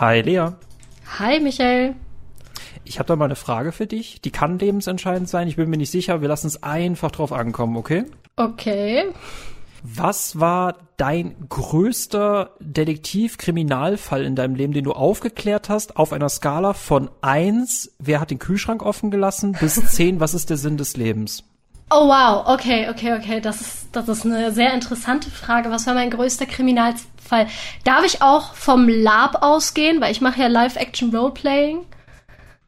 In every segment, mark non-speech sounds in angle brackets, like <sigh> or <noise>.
Hi Lea. Hi Michael. Ich habe da mal eine Frage für dich. Die kann lebensentscheidend sein. Ich bin mir nicht sicher. Wir lassen es einfach drauf ankommen, okay? Okay. Was war dein größter Detektiv-Kriminalfall in deinem Leben, den du aufgeklärt hast, auf einer Skala von eins, wer hat den Kühlschrank offen gelassen, bis <laughs> zehn, was ist der Sinn des Lebens? Oh wow, okay, okay, okay. Das ist, das ist eine sehr interessante Frage. Was war mein größter Kriminalfall? Darf ich auch vom Lab ausgehen, weil ich mache ja Live-Action-Roleplaying?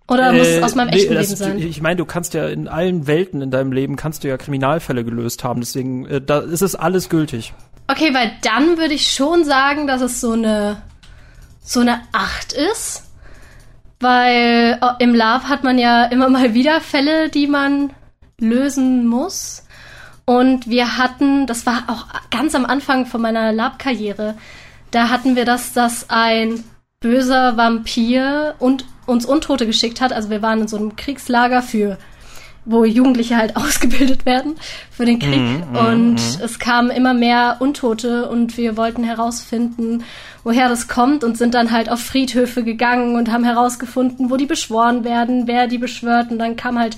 Oder muss es aus meinem echten nee, Leben sein? Ich meine, du kannst ja in allen Welten in deinem Leben kannst du ja Kriminalfälle gelöst haben, deswegen äh, da ist es alles gültig. Okay, weil dann würde ich schon sagen, dass es so eine so eine Acht ist, weil oh, im Lab hat man ja immer mal wieder Fälle, die man lösen muss. Und wir hatten, das war auch ganz am Anfang von meiner Lab-Karriere, da hatten wir das, dass ein böser Vampir und uns Untote geschickt hat. Also wir waren in so einem Kriegslager für wo Jugendliche halt <laughs> ausgebildet werden für den Krieg. Mm, mm, und mm. es kamen immer mehr Untote und wir wollten herausfinden, woher das kommt und sind dann halt auf Friedhöfe gegangen und haben herausgefunden, wo die beschworen werden, wer die beschwört. Und dann kam halt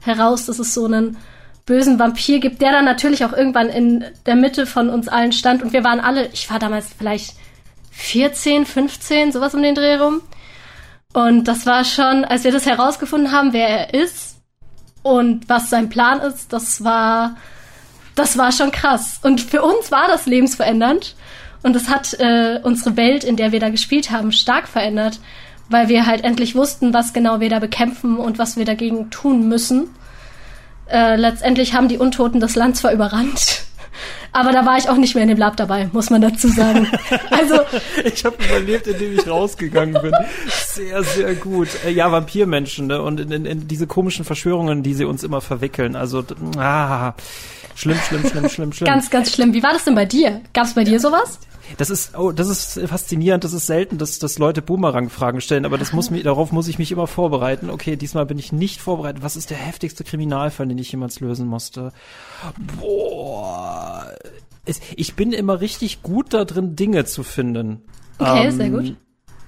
heraus, dass es so einen bösen Vampir gibt, der dann natürlich auch irgendwann in der Mitte von uns allen stand. Und wir waren alle, ich war damals vielleicht 14, 15, sowas um den Dreh rum. Und das war schon, als wir das herausgefunden haben, wer er ist und was sein Plan ist, das war, das war schon krass. Und für uns war das lebensverändernd. Und das hat äh, unsere Welt, in der wir da gespielt haben, stark verändert, weil wir halt endlich wussten, was genau wir da bekämpfen und was wir dagegen tun müssen. Äh, letztendlich haben die Untoten das Land zwar überrannt, <laughs> aber da war ich auch nicht mehr in dem Lab dabei, muss man dazu sagen. <laughs> Also ich habe überlebt, indem ich rausgegangen bin. Sehr, sehr gut. Äh, ja, Vampirmenschen ne? und in, in, in diese komischen Verschwörungen, die sie uns immer verwickeln. Also ah, schlimm, schlimm, schlimm, schlimm, schlimm. Ganz, ganz schlimm. Wie war das denn bei dir? Gab es bei dir sowas? Das ist, oh, das ist faszinierend. Das ist selten, dass, dass Leute Boomerang-Fragen stellen, aber das muss <laughs> mich, darauf muss ich mich immer vorbereiten. Okay, diesmal bin ich nicht vorbereitet. Was ist der heftigste Kriminalfall, den ich jemals lösen musste? Boah. Ich bin immer richtig gut da drin, Dinge zu finden. Okay, ähm, sehr gut.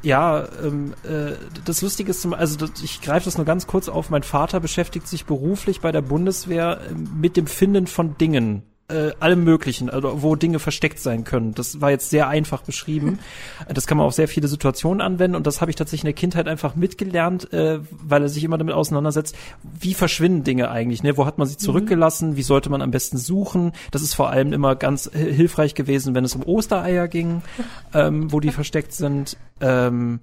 Ja, ähm, äh, das Lustige ist, zum, also das, ich greife das nur ganz kurz auf. Mein Vater beschäftigt sich beruflich bei der Bundeswehr äh, mit dem Finden von Dingen äh, allem möglichen, also wo Dinge versteckt sein können. Das war jetzt sehr einfach beschrieben. <laughs> Das kann man auf sehr viele Situationen anwenden und das habe ich tatsächlich in der Kindheit einfach mitgelernt, äh, weil er sich immer damit auseinandersetzt, wie verschwinden Dinge eigentlich, ne? Wo hat man sie mhm. zurückgelassen? Wie sollte man am besten suchen? Das ist vor allem immer ganz hilfreich gewesen, wenn es um Ostereier ging, <laughs> ähm, wo die versteckt sind. Ähm,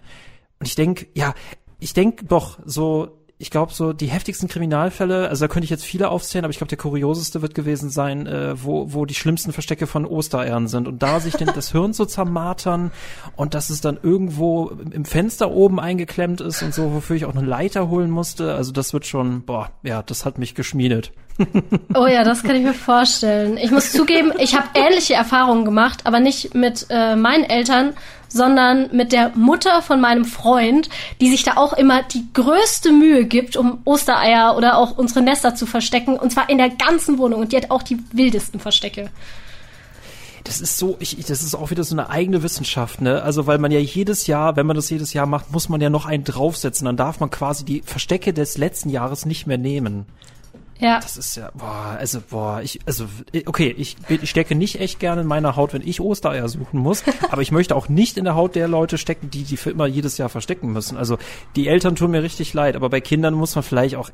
und ich denke, ja, ich denke doch so ich glaube, so die heftigsten Kriminalfälle, also da könnte ich jetzt viele aufzählen, aber ich glaube, der kurioseste wird gewesen sein, äh, wo, wo die schlimmsten Verstecke von Ostereiern sind. Und da sich denn das Hirn so zermartern und dass es dann irgendwo im Fenster oben eingeklemmt ist und so, wofür ich auch eine Leiter holen musste. Also das wird schon, boah, ja, das hat mich geschmiedet. <laughs> Oh ja, das kann ich mir vorstellen. Ich muss zugeben, ich habe ähnliche Erfahrungen gemacht, aber nicht mit äh, meinen Eltern, sondern mit der Mutter von meinem Freund, die sich da auch immer die größte Mühe gibt, um Ostereier oder auch unsere Nester zu verstecken. Und zwar in der ganzen Wohnung. Und die hat auch die wildesten Verstecke das ist so, ich, das ist auch wieder so eine eigene Wissenschaft, ne? Also weil man ja jedes Jahr, wenn man das jedes Jahr macht, muss man ja noch einen draufsetzen. Dann darf man quasi die Verstecke des letzten Jahres nicht mehr nehmen. Ja. Das ist ja, boah, also, boah, ich, also, okay, ich, ich stecke nicht echt gerne in meiner Haut, wenn ich Ostereier suchen muss, <laughs> aber ich möchte auch nicht in der Haut der Leute stecken, die die für immer jedes Jahr verstecken müssen. Also, die Eltern tun mir richtig leid, aber bei Kindern muss man vielleicht auch,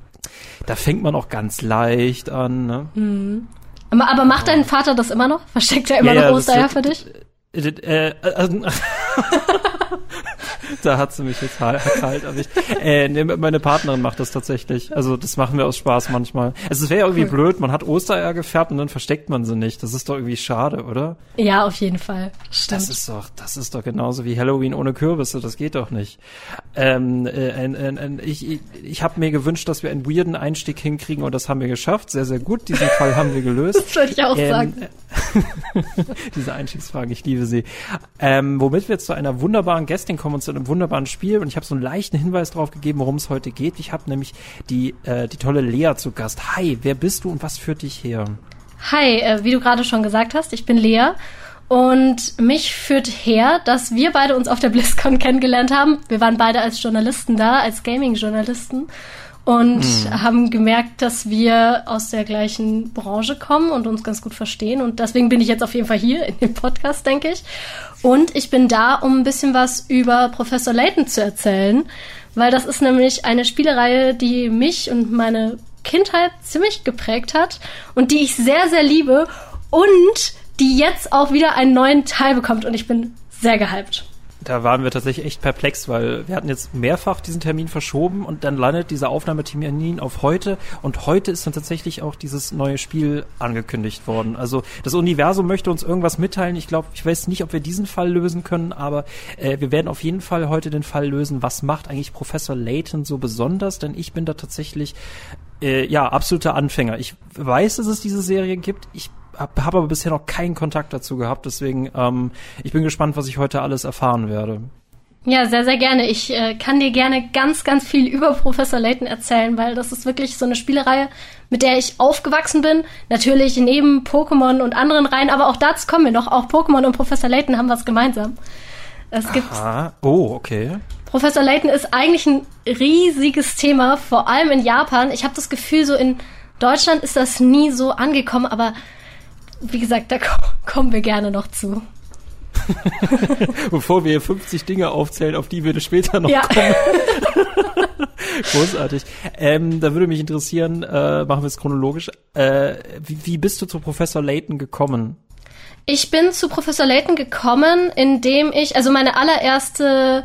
da fängt man auch ganz leicht an, ne? Mhm. Aber, aber macht dein Vater das immer noch? Versteckt er immer ja, noch Ostereier für dich? Äh, äh, äh, <laughs> <laughs> <laughs> da hat sie mich jetzt kalt erwischt. Äh, nee, meine Partnerin macht das tatsächlich. Also das machen wir aus Spaß manchmal. Also es wäre ja irgendwie cool. blöd, man hat Ostereier gefärbt und dann versteckt man sie nicht. Das ist doch irgendwie schade, oder? Ja, auf jeden Fall. Stimmt. Das ist doch, das ist doch genauso wie Halloween ohne Kürbisse. Das geht doch nicht. Ähm, äh, ein, ich ich, ich habe mir gewünscht, dass wir einen weirden Einstieg hinkriegen und das haben wir geschafft. Sehr, sehr gut. Diesen Fall haben wir gelöst. <laughs> Das würde ich auch ähm, sagen. <laughs> diese Einstiegsfrage, ich liebe sie. Ähm, womit wir zu einer wunderbaren Gästin kommen und zu einem wunderbaren Spiel. Und ich habe so einen leichten Hinweis drauf gegeben, worum es heute geht. Ich habe nämlich die, äh, die tolle Lea zu Gast. Hi, wer bist du und was führt dich her? Hi, äh, wie du gerade schon gesagt hast, ich bin Lea Und mich führt her, dass wir beide uns auf der BlizzCon kennengelernt haben. Wir waren beide als Journalisten da, als Gaming-Journalisten und mhm. haben gemerkt, dass wir aus der gleichen Branche kommen und uns ganz gut verstehen. Und deswegen bin ich jetzt auf jeden Fall hier in dem Podcast, denke ich. Und ich bin da, um ein bisschen was über Professor Layton zu erzählen, weil das ist nämlich eine Spielereihe, die mich und meine Kindheit ziemlich geprägt hat und die ich sehr, sehr liebe und die jetzt auch wieder einen neuen Teil bekommt und ich bin sehr gehypt. Da waren wir tatsächlich echt perplex, weil wir hatten jetzt mehrfach diesen Termin verschoben und dann landet dieser Aufnahmetermin auf heute und heute ist dann tatsächlich auch dieses neue Spiel angekündigt worden. Also das Universum möchte uns irgendwas mitteilen. Ich glaube, ich weiß nicht, ob wir diesen Fall lösen können, aber äh, wir werden auf jeden Fall heute den Fall lösen, was macht eigentlich Professor Layton so besonders, denn ich bin da tatsächlich äh, ja absoluter Anfänger. Ich weiß, dass es diese Serie gibt. Ich habe hab aber bisher noch keinen Kontakt dazu gehabt. Deswegen, ähm, ich bin gespannt, was ich heute alles erfahren werde. Ja, sehr, sehr gerne. Ich äh, kann dir gerne ganz, ganz viel über Professor Layton erzählen, weil das ist wirklich so eine Spielereihe, mit der ich aufgewachsen bin. Natürlich neben Pokémon und anderen Reihen, aber auch dazu kommen wir noch. Auch Pokémon und Professor Layton haben was gemeinsam. Es gibt. Aha. Oh, okay. Professor Layton ist eigentlich ein riesiges Thema, vor allem in Japan. Ich habe das Gefühl, so in Deutschland ist das nie so angekommen, aber wie gesagt, da kommen wir gerne noch zu. <laughs> Bevor wir 50 Dinge aufzählen, auf die wir später noch ja. kommen. <laughs> Großartig. Ähm, da würde mich interessieren, äh, machen wir es chronologisch. Äh, wie, wie bist du zu Professor Layton gekommen? Ich bin zu Professor Layton gekommen, indem ich, also meine allererste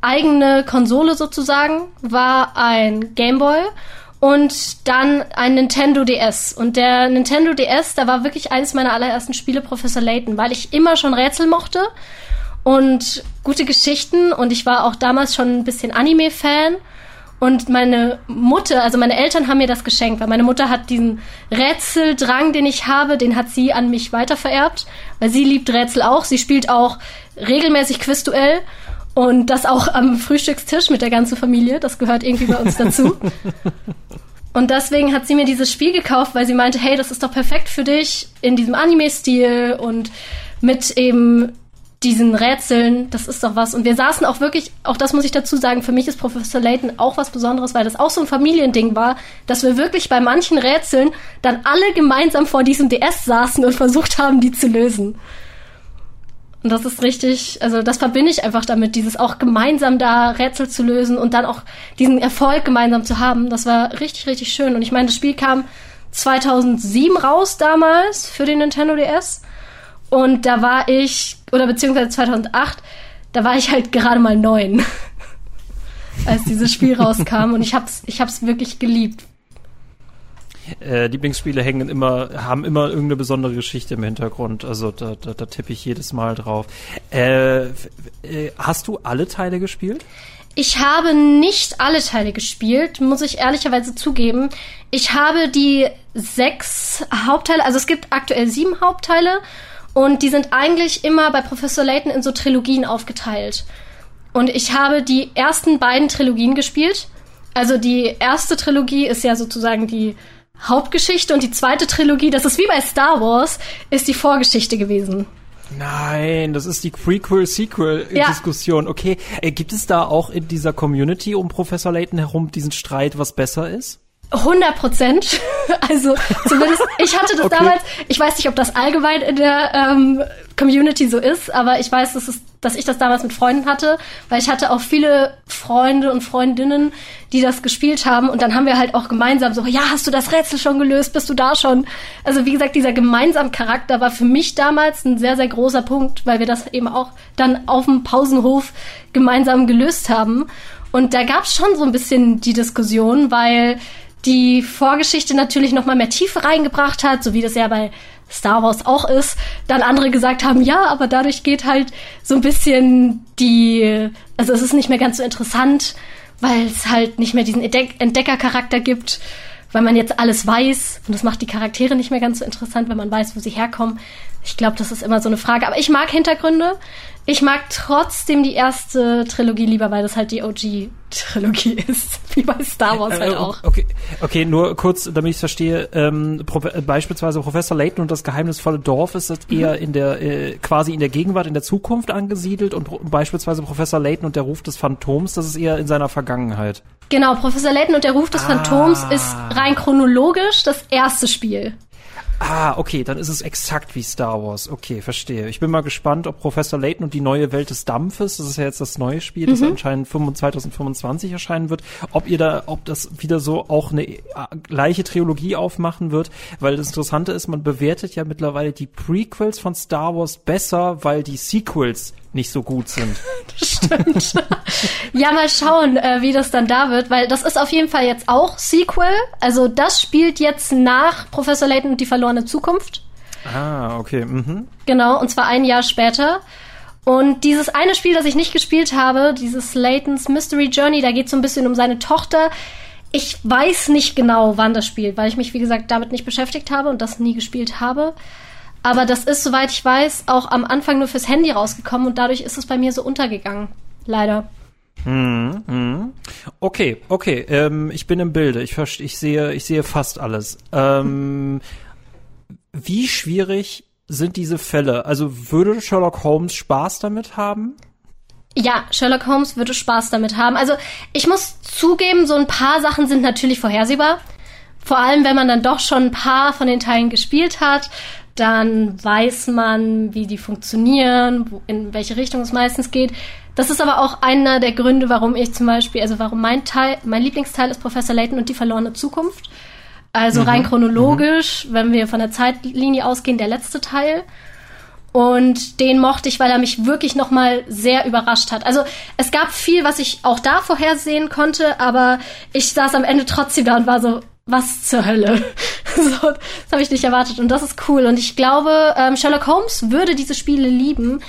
eigene Konsole sozusagen war ein Gameboy und dann ein Nintendo DS. Und der Nintendo DS, da war wirklich eines meiner allerersten Spiele Professor Layton, weil ich immer schon Rätsel mochte und gute Geschichten und ich war auch damals schon ein bisschen Anime-Fan. Und meine Mutter, also meine Eltern haben mir das geschenkt, weil meine Mutter hat diesen Rätseldrang, den ich habe, den hat sie an mich weitervererbt, weil sie liebt Rätsel auch. Sie spielt auch regelmäßig Quizduell und das auch am Frühstückstisch mit der ganzen Familie. Das gehört irgendwie bei uns dazu. <laughs> Und deswegen hat sie mir dieses Spiel gekauft, weil sie meinte, hey, das ist doch perfekt für dich in diesem Anime-Stil und mit eben diesen Rätseln, das ist doch was. Und wir saßen auch wirklich, auch das muss ich dazu sagen, für mich ist Professor Layton auch was Besonderes, weil das auch so ein Familiending war, dass wir wirklich bei manchen Rätseln dann alle gemeinsam vor diesem DS saßen und versucht haben, die zu lösen. Und das ist richtig, also das verbinde ich einfach damit, dieses auch gemeinsam da Rätsel zu lösen und dann auch diesen Erfolg gemeinsam zu haben. Das war richtig, richtig schön. Und ich meine, das Spiel kam 2007 raus damals für den Nintendo DS. Und da war ich, oder beziehungsweise 2008, da war ich halt gerade mal neun, <laughs> als dieses Spiel rauskam. Und ich hab's, ich hab's wirklich geliebt äh, Lieblingsspiele hängen immer, haben immer irgendeine besondere Geschichte im Hintergrund. Also da, da, da tippe ich jedes Mal drauf. Äh, äh, hast du alle Teile gespielt? Ich habe nicht alle Teile gespielt, muss ich ehrlicherweise zugeben. Ich habe die sechs Hauptteile, also es gibt aktuell sieben Hauptteile und die sind eigentlich immer bei Professor Layton in so Trilogien aufgeteilt. Und ich habe die ersten beiden Trilogien gespielt. Also die erste Trilogie ist ja sozusagen die Hauptgeschichte und die zweite Trilogie, das ist wie bei Star Wars, ist die Vorgeschichte gewesen. Nein, das ist die Prequel-Sequel-Diskussion. Ja. Okay, äh, gibt es da auch in dieser Community um Professor Layton herum diesen Streit, was besser ist? 100 Prozent. <laughs> Also zumindest, ich hatte das okay. damals, ich weiß nicht, ob das allgemein in der ähm, Community so ist, aber ich weiß, dass, es, dass ich das damals mit Freunden hatte, weil ich hatte auch viele Freunde und Freundinnen, die das gespielt haben und dann haben wir halt auch gemeinsam so, ja, hast du das Rätsel schon gelöst, bist du da schon? Also wie gesagt, dieser gemeinsame Charakter war für mich damals ein sehr, sehr großer Punkt, weil wir das eben auch dann auf dem Pausenhof gemeinsam gelöst haben. Und da gab es schon so ein bisschen die Diskussion, weil die Vorgeschichte natürlich noch mal mehr Tiefe reingebracht hat, so wie das ja bei Star Wars auch ist. Dann andere gesagt haben, ja, aber dadurch geht halt so ein bisschen die, also es ist nicht mehr ganz so interessant, weil es halt nicht mehr diesen Entdeckercharakter gibt, weil man jetzt alles weiß und das macht die Charaktere nicht mehr ganz so interessant, wenn man weiß, wo sie herkommen. Ich glaube, das ist immer so eine Frage. Aber ich mag Hintergründe. Ich mag trotzdem die erste Trilogie lieber, weil das halt die OG-Trilogie <laughs> ist, wie bei Star Wars halt äh, auch. Okay, okay, nur kurz, damit ich es verstehe. Ähm, Pro äh, beispielsweise Professor Layton und das geheimnisvolle Dorf ist das mhm. eher in der äh, quasi in der Gegenwart, in der Zukunft angesiedelt und beispielsweise Professor Layton und der Ruf des Phantoms, das ist eher in seiner Vergangenheit. Genau, Professor Layton und der Ruf des ah. Phantoms ist rein chronologisch das erste Spiel. Ah, okay, dann ist es exakt wie Star Wars. Okay, verstehe. Ich bin mal gespannt, ob Professor Layton und die neue Welt des Dampfes, das ist ja jetzt das neue Spiel, das mhm. anscheinend 2025 erscheinen wird, ob ihr da, ob das wieder so auch eine äh, gleiche Trilogie aufmachen wird, weil das Interessante ist, man bewertet ja mittlerweile die Prequels von Star Wars besser, weil die Sequels nicht so gut sind. <laughs> das stimmt. ja, mal schauen, äh, wie das dann da wird, weil das ist auf jeden Fall jetzt auch Sequel. Also das spielt jetzt nach Professor Layton und die verlorene Zukunft. Ah, okay. Mhm. Genau, und zwar ein Jahr später. Und dieses eine Spiel, das ich nicht gespielt habe, dieses Laytons Mystery Journey, da geht es so ein bisschen um seine Tochter. Ich weiß nicht genau, wann das spielt, weil ich mich, wie gesagt, damit nicht beschäftigt habe und das nie gespielt habe. Aber das ist, soweit ich weiß, auch am Anfang nur fürs Handy rausgekommen und dadurch ist es bei mir so untergegangen. Leider. Hm, hm. Okay, okay. Ähm, ich bin im Bilde. Ich verstehe, ich sehe, ich sehe fast alles. Ähm, wie schwierig sind diese Fälle? Also würde Sherlock Holmes Spaß damit haben? Ja, Sherlock Holmes würde Spaß damit haben. Also ich muss zugeben, so ein paar Sachen sind natürlich vorhersehbar. Vor allem, wenn man dann doch schon ein paar von den Teilen gespielt hat dann weiß man, wie die funktionieren, wo, in welche Richtung es meistens geht. Das ist aber auch einer der Gründe, warum ich zum Beispiel, also warum mein Teil, mein Lieblingsteil ist Professor Layton und die verlorene Zukunft. Also mhm. rein chronologisch, mhm. wenn wir von der Zeitlinie ausgehen, der letzte Teil. Und den mochte ich, weil er mich wirklich nochmal sehr überrascht hat. Also es gab viel, was ich auch da vorhersehen konnte, aber ich saß am Ende trotzdem da und war so, was zur Hölle? <laughs> so, das habe ich nicht erwartet und das ist cool. Und ich glaube, ähm, Sherlock Holmes würde diese Spiele lieben,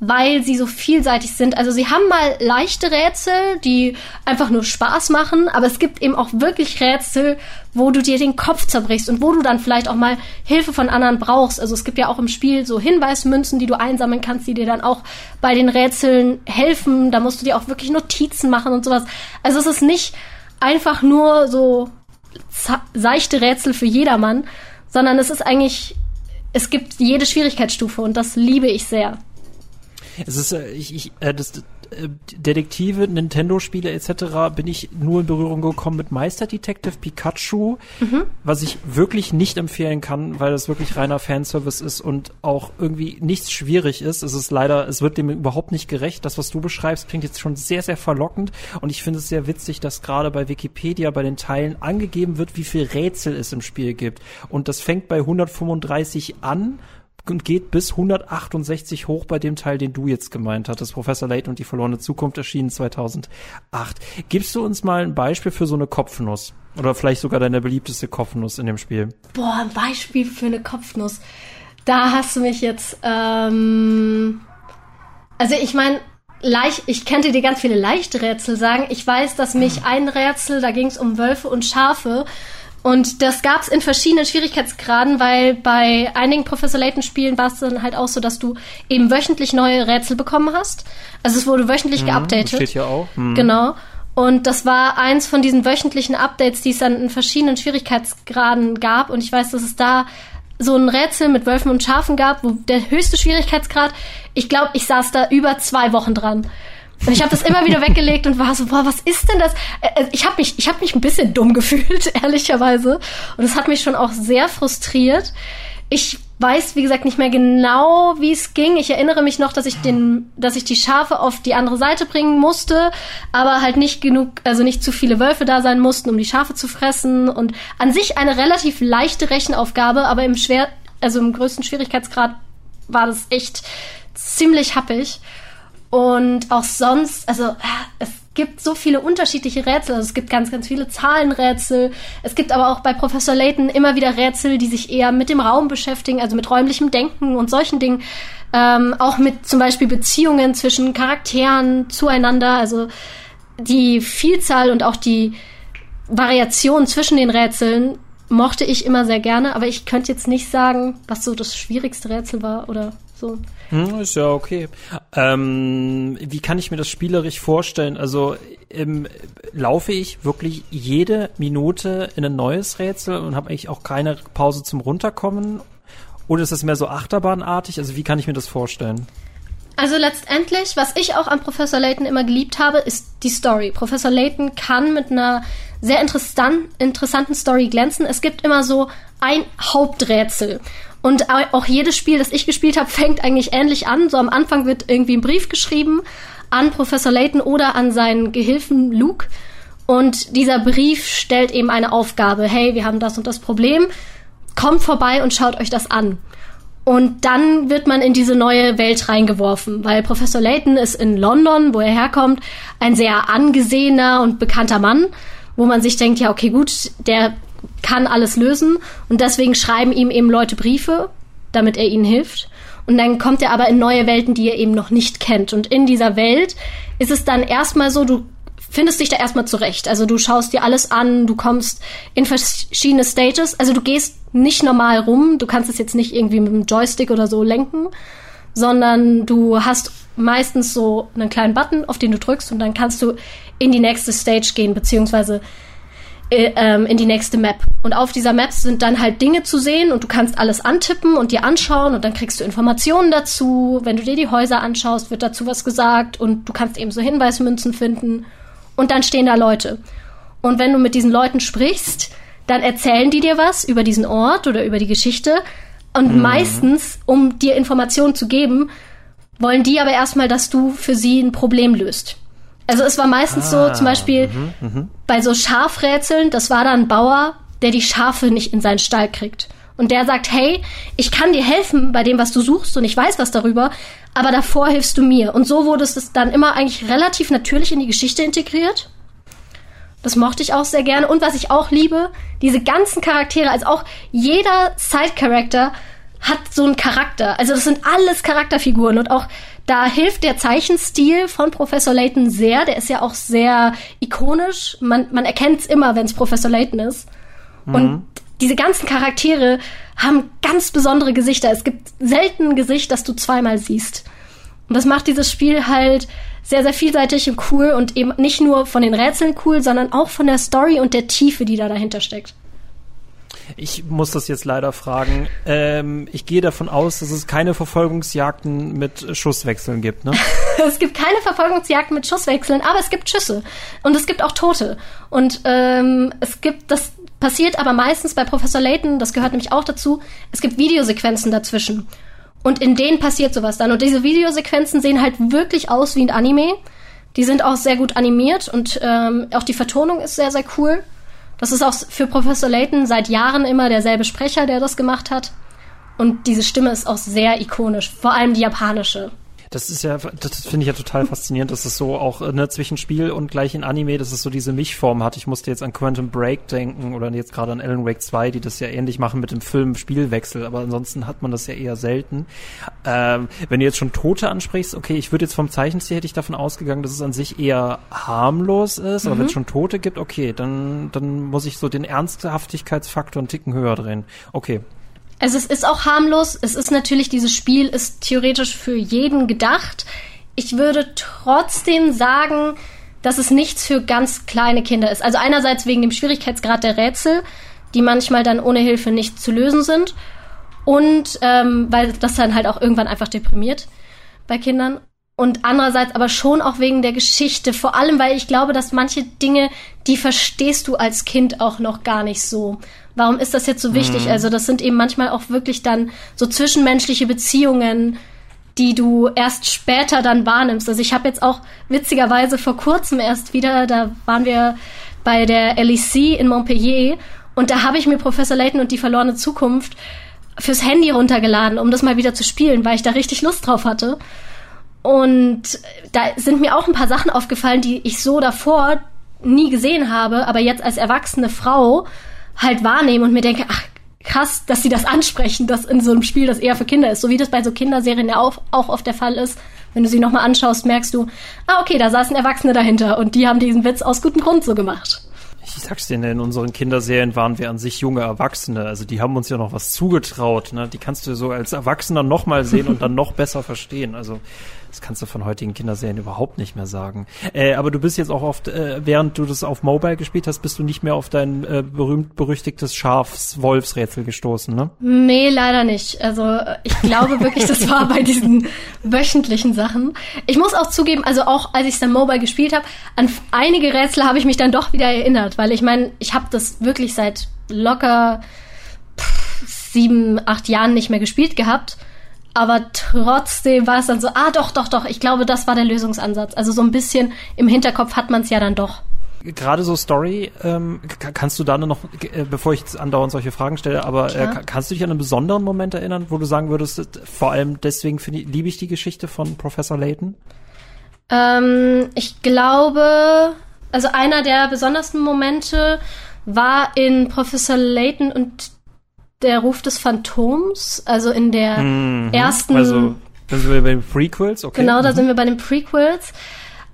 weil sie so vielseitig sind. Also sie haben mal leichte Rätsel, die einfach nur Spaß machen, aber es gibt eben auch wirklich Rätsel, wo du dir den Kopf zerbrichst und wo du dann vielleicht auch mal Hilfe von anderen brauchst. Also es gibt ja auch im Spiel so Hinweismünzen, die du einsammeln kannst, die dir dann auch bei den Rätseln helfen. Da musst du dir auch wirklich Notizen machen und sowas. Also es ist nicht einfach nur so seichte Rätsel für jedermann, sondern es ist eigentlich, es gibt jede Schwierigkeitsstufe und das liebe ich sehr. Es ist, äh, ich, ich, äh, das, äh, Detektive, Nintendo-Spiele etc. bin ich nur in Berührung gekommen mit Meister Detective Pikachu, mhm. was ich wirklich nicht empfehlen kann, weil das wirklich reiner Fanservice ist und auch irgendwie nichts schwierig ist. Es ist leider, es wird dem überhaupt nicht gerecht. Das, was du beschreibst, klingt jetzt schon sehr, sehr verlockend und ich finde es sehr witzig, dass gerade bei Wikipedia bei den Teilen angegeben wird, wie viel Rätsel es im Spiel gibt. Und das fängt bei 135 an und geht bis 168 hoch bei dem Teil, den du jetzt gemeint hattest. Professor Layton und die verlorene Zukunft erschienen 2008. Gibst du uns mal ein Beispiel für so eine Kopfnuss? Oder vielleicht sogar deine beliebteste Kopfnuss in dem Spiel? Boah, ein Beispiel für eine Kopfnuss. Da hast du mich jetzt, ähm, also ich meine, leicht, ich könnte dir ganz viele leichte Rätsel sagen. Ich weiß, dass mich ein Rätsel, da ging es um Wölfe und Schafe, und das gab es in verschiedenen Schwierigkeitsgraden, weil bei einigen Professor Layton Spielen war es dann halt auch so, dass du eben wöchentlich neue Rätsel bekommen hast. Also es wurde wöchentlich mhm, geupdatet. Steht hier auch. Mhm. Genau. Und das war eins von diesen wöchentlichen Updates, die es dann in verschiedenen Schwierigkeitsgraden gab. Und ich weiß, dass es da so ein Rätsel mit Wölfen und Schafen gab, wo der höchste Schwierigkeitsgrad, ich glaube, ich saß da über zwei Wochen dran. Und ich habe das immer wieder weggelegt und war so, boah, was ist denn das? Ich habe mich, ich habe mich ein bisschen dumm <laughs> gefühlt, ehrlicherweise. Und es hat mich schon auch sehr frustriert. Ich weiß, wie gesagt, nicht mehr genau, wie es ging. Ich erinnere mich noch, dass ich den, dass ich die Schafe auf die andere Seite bringen musste, aber halt nicht genug, also nicht zu viele Wölfe da sein mussten, um die Schafe zu fressen. Und an sich eine relativ leichte Rechenaufgabe, aber im schwer, also im größten Schwierigkeitsgrad war das echt ziemlich happig. Und auch sonst, also äh, es gibt so viele unterschiedliche Rätsel. Also es gibt ganz, ganz viele Zahlenrätsel. Es gibt aber auch bei Professor Layton immer wieder Rätsel, die sich eher mit dem Raum beschäftigen, also mit räumlichem Denken und solchen Dingen. Ähm, auch mit zum Beispiel Beziehungen zwischen Charakteren zueinander. Also die Vielzahl und auch die Variation zwischen den Rätseln mochte ich immer sehr gerne, aber ich könnte jetzt nicht sagen, was so das schwierigste Rätsel war oder so. Hm, ist ja okay. Ähm, wie kann ich mir das spielerisch vorstellen? Also ähm, laufe ich wirklich jede Minute in ein neues Rätsel und habe eigentlich auch keine Pause zum Runterkommen? Oder ist das mehr so achterbahnartig? Also wie kann ich mir das vorstellen? Also letztendlich, was ich auch an Professor Layton immer geliebt habe, ist die Story. Professor Layton kann mit einer sehr interessant, interessanten Story glänzen. Es gibt immer so ein Haupträtsel. Und auch jedes Spiel, das ich gespielt habe, fängt eigentlich ähnlich an. So am Anfang wird irgendwie ein Brief geschrieben an Professor Layton oder an seinen Gehilfen Luke. Und dieser Brief stellt eben eine Aufgabe. Hey, wir haben das und das Problem. Kommt vorbei und schaut euch das an. Und dann wird man in diese neue Welt reingeworfen, weil Professor Layton ist in London, wo er herkommt, ein sehr angesehener und bekannter Mann, wo man sich denkt, ja, okay, gut, der kann alles lösen und deswegen schreiben ihm eben Leute Briefe, damit er ihnen hilft. Und dann kommt er aber in neue Welten, die er eben noch nicht kennt. Und in dieser Welt ist es dann erstmal so, du findest dich da erstmal zurecht. Also du schaust dir alles an, du kommst in verschiedene Stages. Also du gehst nicht normal rum, du kannst es jetzt nicht irgendwie mit dem Joystick oder so lenken, sondern du hast meistens so einen kleinen Button, auf den du drückst und dann kannst du in die nächste Stage gehen, beziehungsweise in die nächste Map. Und auf dieser Map sind dann halt Dinge zu sehen und du kannst alles antippen und dir anschauen und dann kriegst du Informationen dazu. Wenn du dir die Häuser anschaust, wird dazu was gesagt und du kannst eben so Hinweismünzen finden und dann stehen da Leute. Und wenn du mit diesen Leuten sprichst, dann erzählen die dir was über diesen Ort oder über die Geschichte. Und mhm. meistens, um dir Informationen zu geben, wollen die aber erstmal, dass du für sie ein Problem löst. Also es war meistens ah, so, zum Beispiel mh, mh. bei so Schafrätseln, das war dann ein Bauer, der die Schafe nicht in seinen Stall kriegt. Und der sagt, hey, ich kann dir helfen bei dem, was du suchst und ich weiß was darüber, aber davor hilfst du mir. Und so wurde es dann immer eigentlich relativ natürlich in die Geschichte integriert. Das mochte ich auch sehr gerne. Und was ich auch liebe, diese ganzen Charaktere, also auch jeder Side-Character hat so einen Charakter. Also das sind alles Charakterfiguren und auch da hilft der Zeichenstil von Professor Layton sehr. Der ist ja auch sehr ikonisch. Man, man erkennt es immer, wenn es Professor Layton ist. Mhm. Und diese ganzen Charaktere haben ganz besondere Gesichter. Es gibt selten ein Gesicht, das du zweimal siehst. Und das macht dieses Spiel halt sehr, sehr vielseitig und cool und eben nicht nur von den Rätseln cool, sondern auch von der Story und der Tiefe, die da dahinter steckt. Ich muss das jetzt leider fragen. Ähm, ich gehe davon aus, dass es keine Verfolgungsjagden mit Schusswechseln gibt, ne? <laughs> es gibt keine Verfolgungsjagden mit Schusswechseln, aber es gibt Schüsse. Und es gibt auch Tote. Und ähm, es gibt, das passiert aber meistens bei Professor Layton, das gehört nämlich auch dazu, es gibt Videosequenzen dazwischen. Und in denen passiert sowas dann. Und diese Videosequenzen sehen halt wirklich aus wie ein Anime. Die sind auch sehr gut animiert und ähm, auch die Vertonung ist sehr, sehr cool. Das ist auch für Professor Layton seit Jahren immer derselbe Sprecher, der das gemacht hat. Und diese Stimme ist auch sehr ikonisch, vor allem die japanische. Das ist ja, das finde ich ja total faszinierend, dass es so auch ne, zwischen Spiel und gleich in Anime, dass es so diese Mischform hat. Ich musste jetzt an Quantum Break denken oder jetzt gerade an Alan Wake 2, die das ja ähnlich machen mit dem Film-Spielwechsel, aber ansonsten hat man das ja eher selten. Ähm, wenn du jetzt schon Tote ansprichst, okay, ich würde jetzt vom Zeichenstil hätte ich davon ausgegangen, dass es an sich eher harmlos ist, aber mhm. wenn es schon Tote gibt, okay, dann, dann muss ich so den Ernsthaftigkeitsfaktor einen Ticken höher drehen. Okay, also es ist auch harmlos. Es ist natürlich, dieses Spiel ist theoretisch für jeden gedacht. Ich würde trotzdem sagen, dass es nichts für ganz kleine Kinder ist. Also einerseits wegen dem Schwierigkeitsgrad der Rätsel, die manchmal dann ohne Hilfe nicht zu lösen sind. Und ähm, weil das dann halt auch irgendwann einfach deprimiert bei Kindern und andererseits aber schon auch wegen der Geschichte. Vor allem, weil ich glaube, dass manche Dinge, die verstehst du als Kind auch noch gar nicht so. Warum ist das jetzt so wichtig? Mhm. Also das sind eben manchmal auch wirklich dann so zwischenmenschliche Beziehungen, die du erst später dann wahrnimmst. Also ich habe jetzt auch witzigerweise vor kurzem erst wieder, da waren wir bei der LEC in Montpellier und da habe ich mir Professor Layton und die verlorene Zukunft fürs Handy runtergeladen, um das mal wieder zu spielen, weil ich da richtig Lust drauf hatte. Und da sind mir auch ein paar Sachen aufgefallen, die ich so davor nie gesehen habe, aber jetzt als erwachsene Frau halt wahrnehme und mir denke, ach krass, dass sie das ansprechen, dass in so einem Spiel das eher für Kinder ist, so wie das bei so Kinderserien ja auch, auch oft der Fall ist. Wenn du sie nochmal anschaust, merkst du, ah okay, da saßen Erwachsene dahinter und die haben diesen Witz aus gutem Grund so gemacht Ich sag's dir, in unseren Kinderserien waren wir an sich junge Erwachsene. Also die haben uns ja noch was zugetraut. Ne? Die kannst du so als Erwachsener nochmal sehen und dann noch besser verstehen. Also das kannst du von heutigen Kinderserien überhaupt nicht mehr sagen. Äh, aber du bist jetzt auch oft, äh, während du das auf Mobile gespielt hast, bist du nicht mehr auf dein äh, berühmt-berüchtigtes Schafs-Wolfsrätsel gestoßen, ne? Nee, leider nicht. Also ich glaube wirklich, das war bei diesen wöchentlichen Sachen. Ich muss auch zugeben, also auch als ich dann Mobile gespielt habe, an einige Rätsel habe ich mich dann doch wieder erinnert, weil ich meine, ich habe das wirklich seit locker sieben, acht Jahren nicht mehr gespielt gehabt aber trotzdem war es dann so, ah doch, doch, doch, ich glaube, das war der Lösungsansatz. Also so ein bisschen im Hinterkopf hat man es ja dann doch. Gerade so Story, ähm, kannst du da nur noch, äh, bevor ich jetzt andauernd solche Fragen stelle, aber äh, kannst du dich an einen besonderen Moment erinnern, wo du sagen würdest, vor allem deswegen ich, liebe ich die Geschichte von Professor Layton? Ähm, ich glaube, also einer der besondersten Momente war in Professor Layton und der Ruf des Phantoms, also in der mhm. ersten. Also, da sind wir bei den Prequels, okay. Genau, da mhm. sind wir bei den Prequels.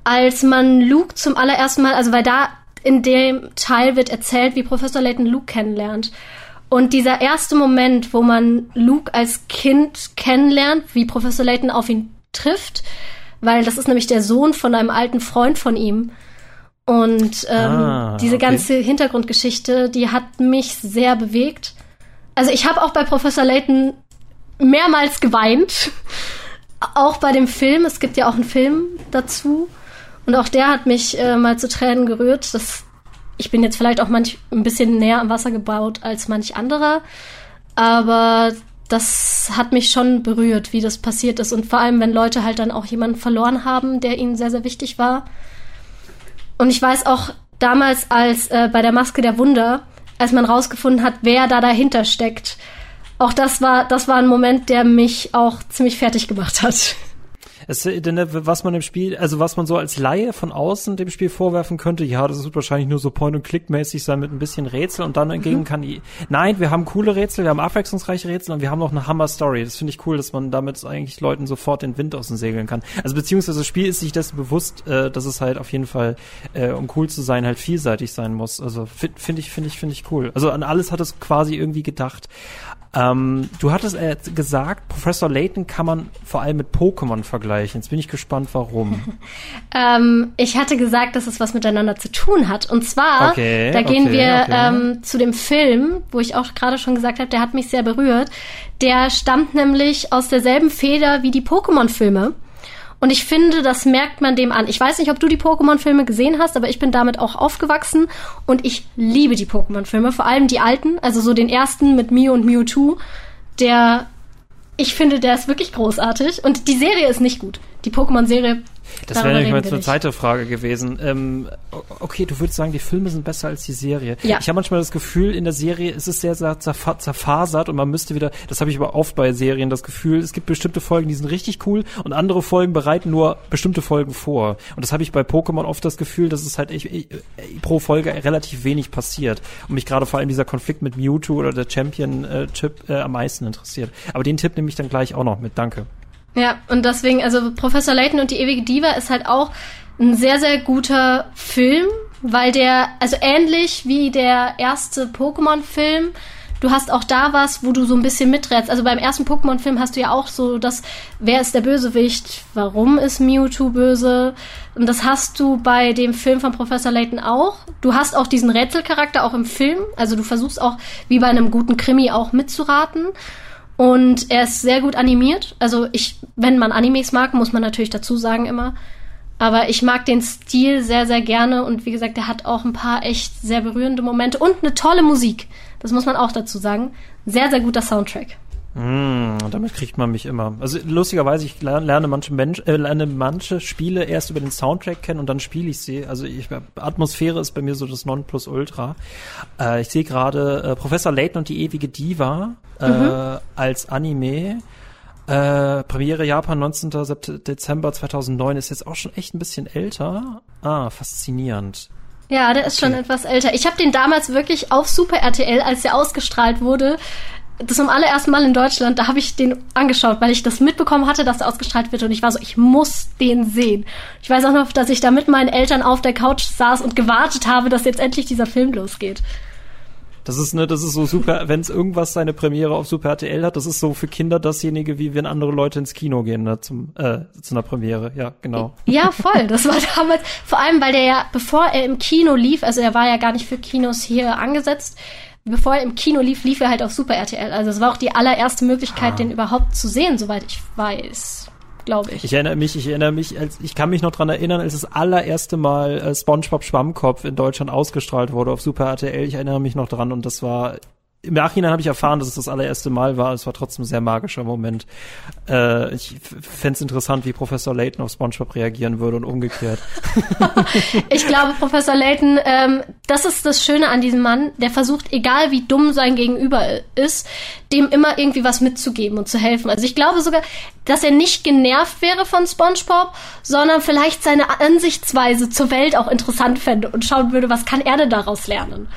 Als man Luke zum allerersten Mal, also weil da in dem Teil wird erzählt, wie Professor Layton Luke kennenlernt. Und dieser erste Moment, wo man Luke als Kind kennenlernt, wie Professor Layton auf ihn trifft, weil das ist nämlich der Sohn von einem alten Freund von ihm. Und ähm, ah, diese okay. ganze Hintergrundgeschichte, die hat mich sehr bewegt. Also ich habe auch bei Professor Layton mehrmals geweint. Auch bei dem Film. Es gibt ja auch einen Film dazu. Und auch der hat mich äh, mal zu Tränen gerührt. Das, ich bin jetzt vielleicht auch manch ein bisschen näher am Wasser gebaut als manch anderer. Aber das hat mich schon berührt, wie das passiert ist. Und vor allem, wenn Leute halt dann auch jemanden verloren haben, der ihnen sehr, sehr wichtig war. Und ich weiß auch damals, als äh, bei der Maske der Wunder, als man rausgefunden hat, wer da dahinter steckt. Auch das war, das war ein Moment, der mich auch ziemlich fertig gemacht hat. Es, denn, was man im Spiel, also was man so als Laie von außen dem Spiel vorwerfen könnte, ja, das wird wahrscheinlich nur so Point-and-Click-mäßig sein mit ein bisschen Rätsel und dann entgegen mhm. kann die, nein, wir haben coole Rätsel, wir haben abwechslungsreiche Rätsel und wir haben auch eine Hammer-Story. Das finde ich cool, dass man damit eigentlich Leuten sofort den Wind aus den Segeln kann. Also beziehungsweise das Spiel ist sich dessen bewusst, äh, dass es halt auf jeden Fall, äh, um cool zu sein, halt vielseitig sein muss. Also finde find ich, finde ich, finde ich cool. Also an alles hat es quasi irgendwie gedacht. Ähm, du hattest äh, gesagt, Professor Layton kann man vor allem mit Pokémon vergleichen. Jetzt bin ich gespannt, warum. <laughs> ähm, ich hatte gesagt, dass es was miteinander zu tun hat. Und zwar, okay, da gehen okay, wir okay. Ähm, zu dem Film, wo ich auch gerade schon gesagt habe, der hat mich sehr berührt. Der stammt nämlich aus derselben Feder wie die Pokémon-Filme. Und ich finde, das merkt man dem an. Ich weiß nicht, ob du die Pokémon-Filme gesehen hast, aber ich bin damit auch aufgewachsen und ich liebe die Pokémon-Filme, vor allem die alten, also so den ersten mit Mew und Mewtwo. Der, ich finde, der ist wirklich großartig und die Serie ist nicht gut. Die Pokémon-Serie das wäre nämlich mal eine zweite Frage gewesen. Ähm, okay, du würdest sagen, die Filme sind besser als die Serie. Ja. Ich habe manchmal das Gefühl, in der Serie ist es sehr, sehr zerfasert und man müsste wieder, das habe ich aber oft bei Serien, das Gefühl, es gibt bestimmte Folgen, die sind richtig cool und andere Folgen bereiten nur bestimmte Folgen vor. Und das habe ich bei Pokémon oft das Gefühl, dass es halt ich, ich, pro Folge relativ wenig passiert. Und mich gerade vor allem dieser Konflikt mit Mewtwo oder der Champion-Chip äh, äh, am meisten interessiert. Aber den Tipp nehme ich dann gleich auch noch mit. Danke. Ja, und deswegen, also Professor Layton und die ewige Diva ist halt auch ein sehr, sehr guter Film, weil der, also ähnlich wie der erste Pokémon-Film, du hast auch da was, wo du so ein bisschen miträtst. Also beim ersten Pokémon-Film hast du ja auch so das, wer ist der Bösewicht, warum ist Mewtwo böse? Und das hast du bei dem Film von Professor Layton auch. Du hast auch diesen Rätselcharakter auch im Film. Also du versuchst auch, wie bei einem guten Krimi, auch mitzuraten. Und er ist sehr gut animiert. Also ich, wenn man Animes mag, muss man natürlich dazu sagen immer. Aber ich mag den Stil sehr, sehr gerne und wie gesagt, er hat auch ein paar echt sehr berührende Momente und eine tolle Musik. Das muss man auch dazu sagen. Sehr, sehr guter Soundtrack. Mm, damit kriegt man mich immer. Also lustigerweise, ich lerne manche Mensch, äh, lerne manche Spiele erst über den Soundtrack kennen und dann spiele ich sie. Also ich, Atmosphäre ist bei mir so das Nonplusultra. Äh, ich sehe gerade äh, Professor Layton und die ewige Diva äh, mhm. als Anime. Äh, Premiere Japan 19. Dezember 2009 ist jetzt auch schon echt ein bisschen älter. Ah, faszinierend. Ja, der ist okay. schon etwas älter. Ich habe den damals wirklich auf Super RTL, als der ausgestrahlt wurde, das zum allerersten Mal in Deutschland, da habe ich den angeschaut, weil ich das mitbekommen hatte, dass er ausgestrahlt wird und ich war so, ich muss den sehen. Ich weiß auch noch, dass ich da mit meinen Eltern auf der Couch saß und gewartet habe, dass jetzt endlich dieser Film losgeht. Das ist ne, das ist so super, wenn es irgendwas seine Premiere auf Super RTL hat, das ist so für Kinder dasjenige, wie wenn andere Leute ins Kino gehen, ne, zum äh, zu einer Premiere. Ja, genau. Ja, voll. Das war damals vor allem, weil der ja, bevor er im Kino lief, also er war ja gar nicht für Kinos hier angesetzt, bevor er im Kino lief, lief er halt auf Super RTL. Also es war auch die allererste Möglichkeit, ah. den überhaupt zu sehen, soweit ich weiß glaube ich. Ich erinnere mich, ich erinnere mich, als ich kann mich noch dran erinnern, als das allererste Mal äh, SpongeBob Schwammkopf in Deutschland ausgestrahlt wurde auf Super RTL. Ich erinnere mich noch dran und das war im Nachhinein habe ich erfahren, dass es das allererste Mal war. Es war trotzdem ein sehr magischer Moment. Äh, ich fände es interessant, wie Professor Layton auf SpongeBob reagieren würde und umgekehrt. <laughs> <laughs> ich glaube, Professor Layton, ähm, das ist das Schöne an diesem Mann, der versucht, egal wie dumm sein Gegenüber ist, dem immer irgendwie was mitzugeben und zu helfen. Also ich glaube sogar, dass er nicht genervt wäre von SpongeBob, sondern vielleicht seine Ansichtsweise zur Welt auch interessant fände und schauen würde, was kann er denn daraus lernen.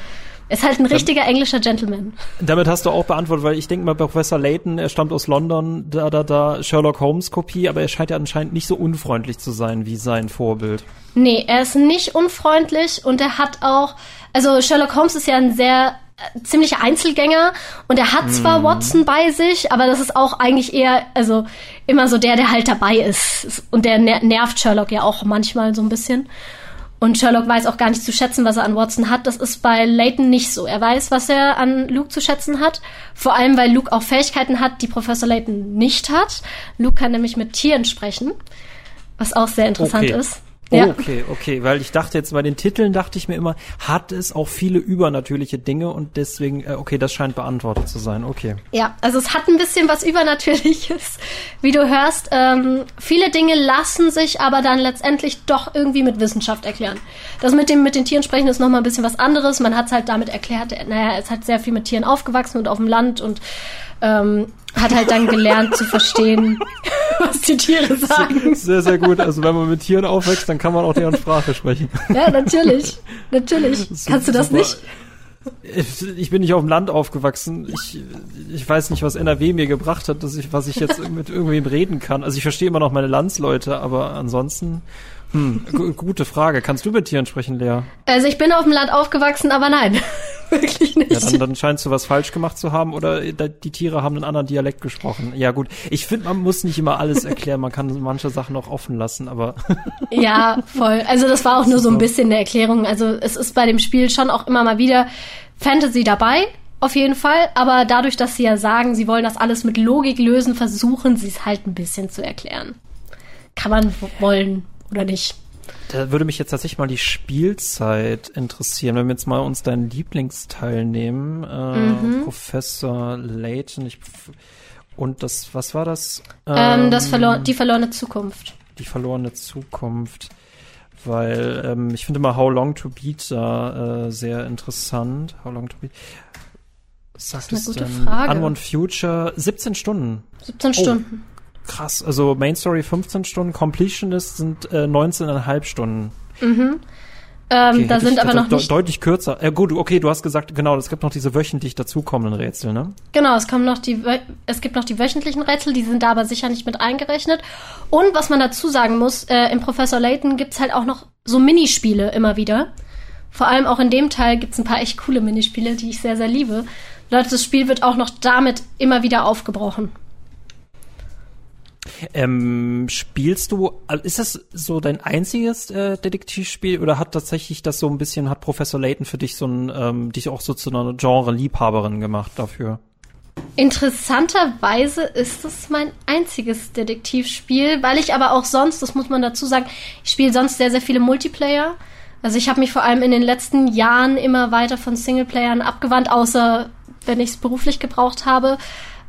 Ist halt ein richtiger englischer Gentleman. Damit hast du auch beantwortet, weil ich denke mal, Professor Layton, er stammt aus London, da, da, da, Sherlock Holmes Kopie, aber er scheint ja anscheinend nicht so unfreundlich zu sein wie sein Vorbild. Nee, er ist nicht unfreundlich und er hat auch, also Sherlock Holmes ist ja ein sehr äh, ziemlicher Einzelgänger und er hat zwar mm. Watson bei sich, aber das ist auch eigentlich eher, also immer so der, der halt dabei ist. Und der nervt Sherlock ja auch manchmal so ein bisschen. Und Sherlock weiß auch gar nicht zu schätzen, was er an Watson hat. Das ist bei Layton nicht so. Er weiß, was er an Luke zu schätzen hat. Vor allem, weil Luke auch Fähigkeiten hat, die Professor Layton nicht hat. Luke kann nämlich mit Tieren sprechen, was auch sehr interessant okay. ist. Oh, ja. okay, okay, weil ich dachte jetzt bei den Titeln dachte ich mir immer, hat es auch viele übernatürliche Dinge und deswegen, äh, okay, das scheint beantwortet zu sein, okay. Ja, also es hat ein bisschen was Übernatürliches, wie du hörst. Ähm, viele Dinge lassen sich aber dann letztendlich doch irgendwie mit Wissenschaft erklären. Das mit dem mit den Tieren sprechen ist nochmal ein bisschen was anderes. Man hat es halt damit erklärt, naja, es hat sehr viel mit Tieren aufgewachsen und auf dem Land und ähm, hat halt dann gelernt zu verstehen, <laughs> was die Tiere sagen. Sehr, sehr gut. Also wenn man mit Tieren aufwächst, dann kann man auch deren Sprache sprechen. Ja, natürlich. Natürlich. Kannst du das super. nicht? Ich bin nicht auf dem Land aufgewachsen. Ich, ich weiß nicht, was NRW mir gebracht hat, dass ich, was ich jetzt mit irgendwem reden kann. Also ich verstehe immer noch meine Landsleute, aber ansonsten hm, gute Frage. Kannst du mit Tieren sprechen, Lea? Also ich bin auf dem Land aufgewachsen, aber nein, <laughs> wirklich nicht. Ja, dann, dann scheinst du was falsch gemacht zu haben oder die Tiere haben einen anderen Dialekt gesprochen. Ja gut, ich finde, man muss nicht immer alles erklären, man kann manche Sachen auch offen lassen, aber... <laughs> ja, voll. Also das war auch nur so ein bisschen eine Erklärung. Also es ist bei dem Spiel schon auch immer mal wieder Fantasy dabei, auf jeden Fall. Aber dadurch, dass sie ja sagen, sie wollen das alles mit Logik lösen, versuchen sie es halt ein bisschen zu erklären. Kann man wollen oder nicht? Da würde mich jetzt tatsächlich mal die Spielzeit interessieren, wenn wir jetzt mal uns deinen Lieblingsteil nehmen, äh, mhm. Professor Layton. Ich, und das, was war das? Ähm, das verlor die verlorene Zukunft. Die verlorene Zukunft. Weil ähm, ich finde mal How Long to Beat da äh, sehr interessant. How Long to Beat. Was sagt das ist eine gute denn? Frage. Unwon Future 17 Stunden. 17 Stunden. Oh krass. Also Main Story 15 Stunden, Completionist sind äh, 19,5 Stunden. Mhm. Ähm, okay, da sind aber noch nicht deutlich kürzer. Äh, gut, okay, du hast gesagt, genau, es gibt noch diese wöchentlich dazukommenden Rätsel, ne? Genau, es kommen noch die, es gibt noch die wöchentlichen Rätsel, die sind da aber sicher nicht mit eingerechnet. Und was man dazu sagen muss, äh, im Professor Layton gibt's halt auch noch so Minispiele immer wieder. Vor allem auch in dem Teil gibt's ein paar echt coole Minispiele, die ich sehr, sehr liebe. Leute, das Spiel wird auch noch damit immer wieder aufgebrochen. Ähm, spielst du, also ist das so dein einziges äh, Detektivspiel oder hat tatsächlich das so ein bisschen, hat Professor Layton für dich so ein, ähm, dich auch so zu einer Genre-Liebhaberin gemacht dafür? Interessanterweise ist es mein einziges Detektivspiel, weil ich aber auch sonst, das muss man dazu sagen, ich spiele sonst sehr, sehr viele Multiplayer. Also ich habe mich vor allem in den letzten Jahren immer weiter von Singleplayern abgewandt, außer wenn ich es beruflich gebraucht habe.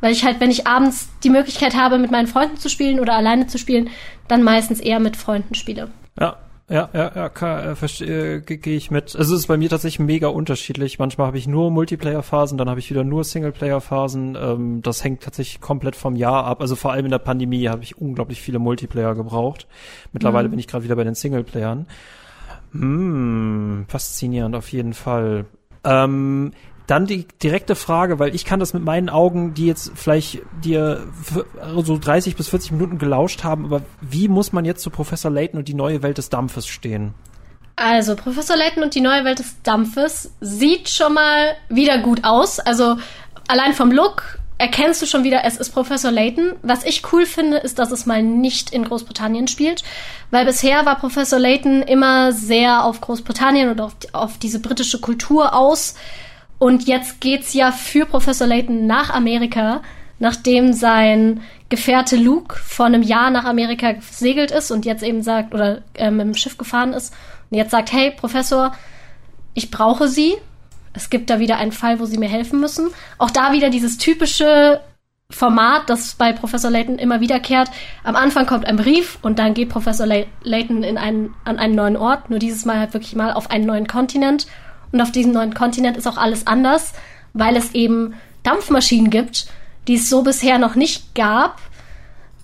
Weil ich halt, wenn ich abends die Möglichkeit habe, mit meinen Freunden zu spielen oder alleine zu spielen, dann meistens eher mit Freunden spiele. Ja, ja, ja, ja, kann, äh, äh, gehe ich mit. Also es ist bei mir tatsächlich mega unterschiedlich. Manchmal habe ich nur Multiplayer-Phasen, dann habe ich wieder nur Singleplayer-Phasen. Ähm, das hängt tatsächlich komplett vom Jahr ab. Also vor allem in der Pandemie habe ich unglaublich viele Multiplayer gebraucht. Mittlerweile mhm. bin ich gerade wieder bei den Singleplayern. Hm, faszinierend auf jeden Fall. Ähm, Dann die direkte Frage, weil ich kann das mit meinen Augen, die jetzt vielleicht dir so 30 bis 40 Minuten gelauscht haben, aber wie muss man jetzt zu Professor Layton und die neue Welt des Dampfes stehen? Also, Professor Layton und die neue Welt des Dampfes sieht schon mal wieder gut aus. Also, allein vom Look erkennst du schon wieder, es ist Professor Layton. Was ich cool finde, ist, dass es mal nicht in Großbritannien spielt, weil bisher war Professor Layton immer sehr auf Großbritannien und auf, auf diese britische Kultur aus. Und jetzt geht's ja für Professor Layton nach Amerika, nachdem sein Gefährte Luke vor einem Jahr nach Amerika gesegelt ist und jetzt eben sagt, oder äh, mit dem Schiff gefahren ist und jetzt sagt, hey, Professor, ich brauche Sie, es gibt da wieder einen Fall, wo sie mir helfen müssen. Auch da wieder dieses typische Format, das bei Professor Layton immer wiederkehrt. Am Anfang kommt ein Brief und dann geht Professor Layton in einen, an einen neuen Ort, nur dieses Mal halt wirklich mal auf einen neuen Kontinent. Und auf diesem neuen Kontinent ist auch alles anders, weil es eben Dampfmaschinen gibt, die es so bisher noch nicht gab.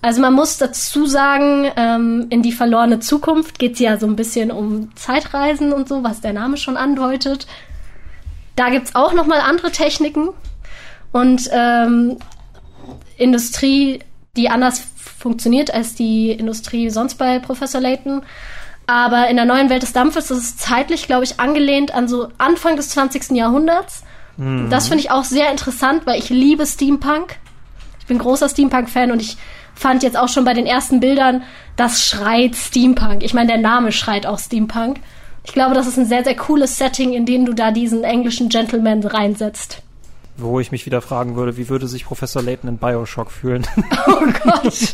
Also man muss dazu sagen, ähm, in die verlorene Zukunft geht es ja so ein bisschen um Zeitreisen und so, was der Name schon andeutet. Da gibt's auch noch mal andere Techniken und ähm, Industrie, die anders funktioniert als die Industrie sonst bei Professor Layton. Aber in der neuen Welt des Dampfes ist es zeitlich, glaube ich, angelehnt an so Anfang des 20. Jahrhunderts. Mhm. Das finde ich auch sehr interessant, weil ich liebe Steampunk. Ich bin großer Steampunk-Fan und ich fand jetzt auch schon bei den ersten Bildern, das schreit Steampunk. Ich meine, der Name schreit auch Steampunk. Ich glaube, das ist ein sehr, sehr cooles Setting, in dem du da diesen englischen Gentleman reinsetzt. Wo ich mich wieder fragen würde, wie würde sich Professor Layton in Bioshock fühlen? <laughs> Oh Gott.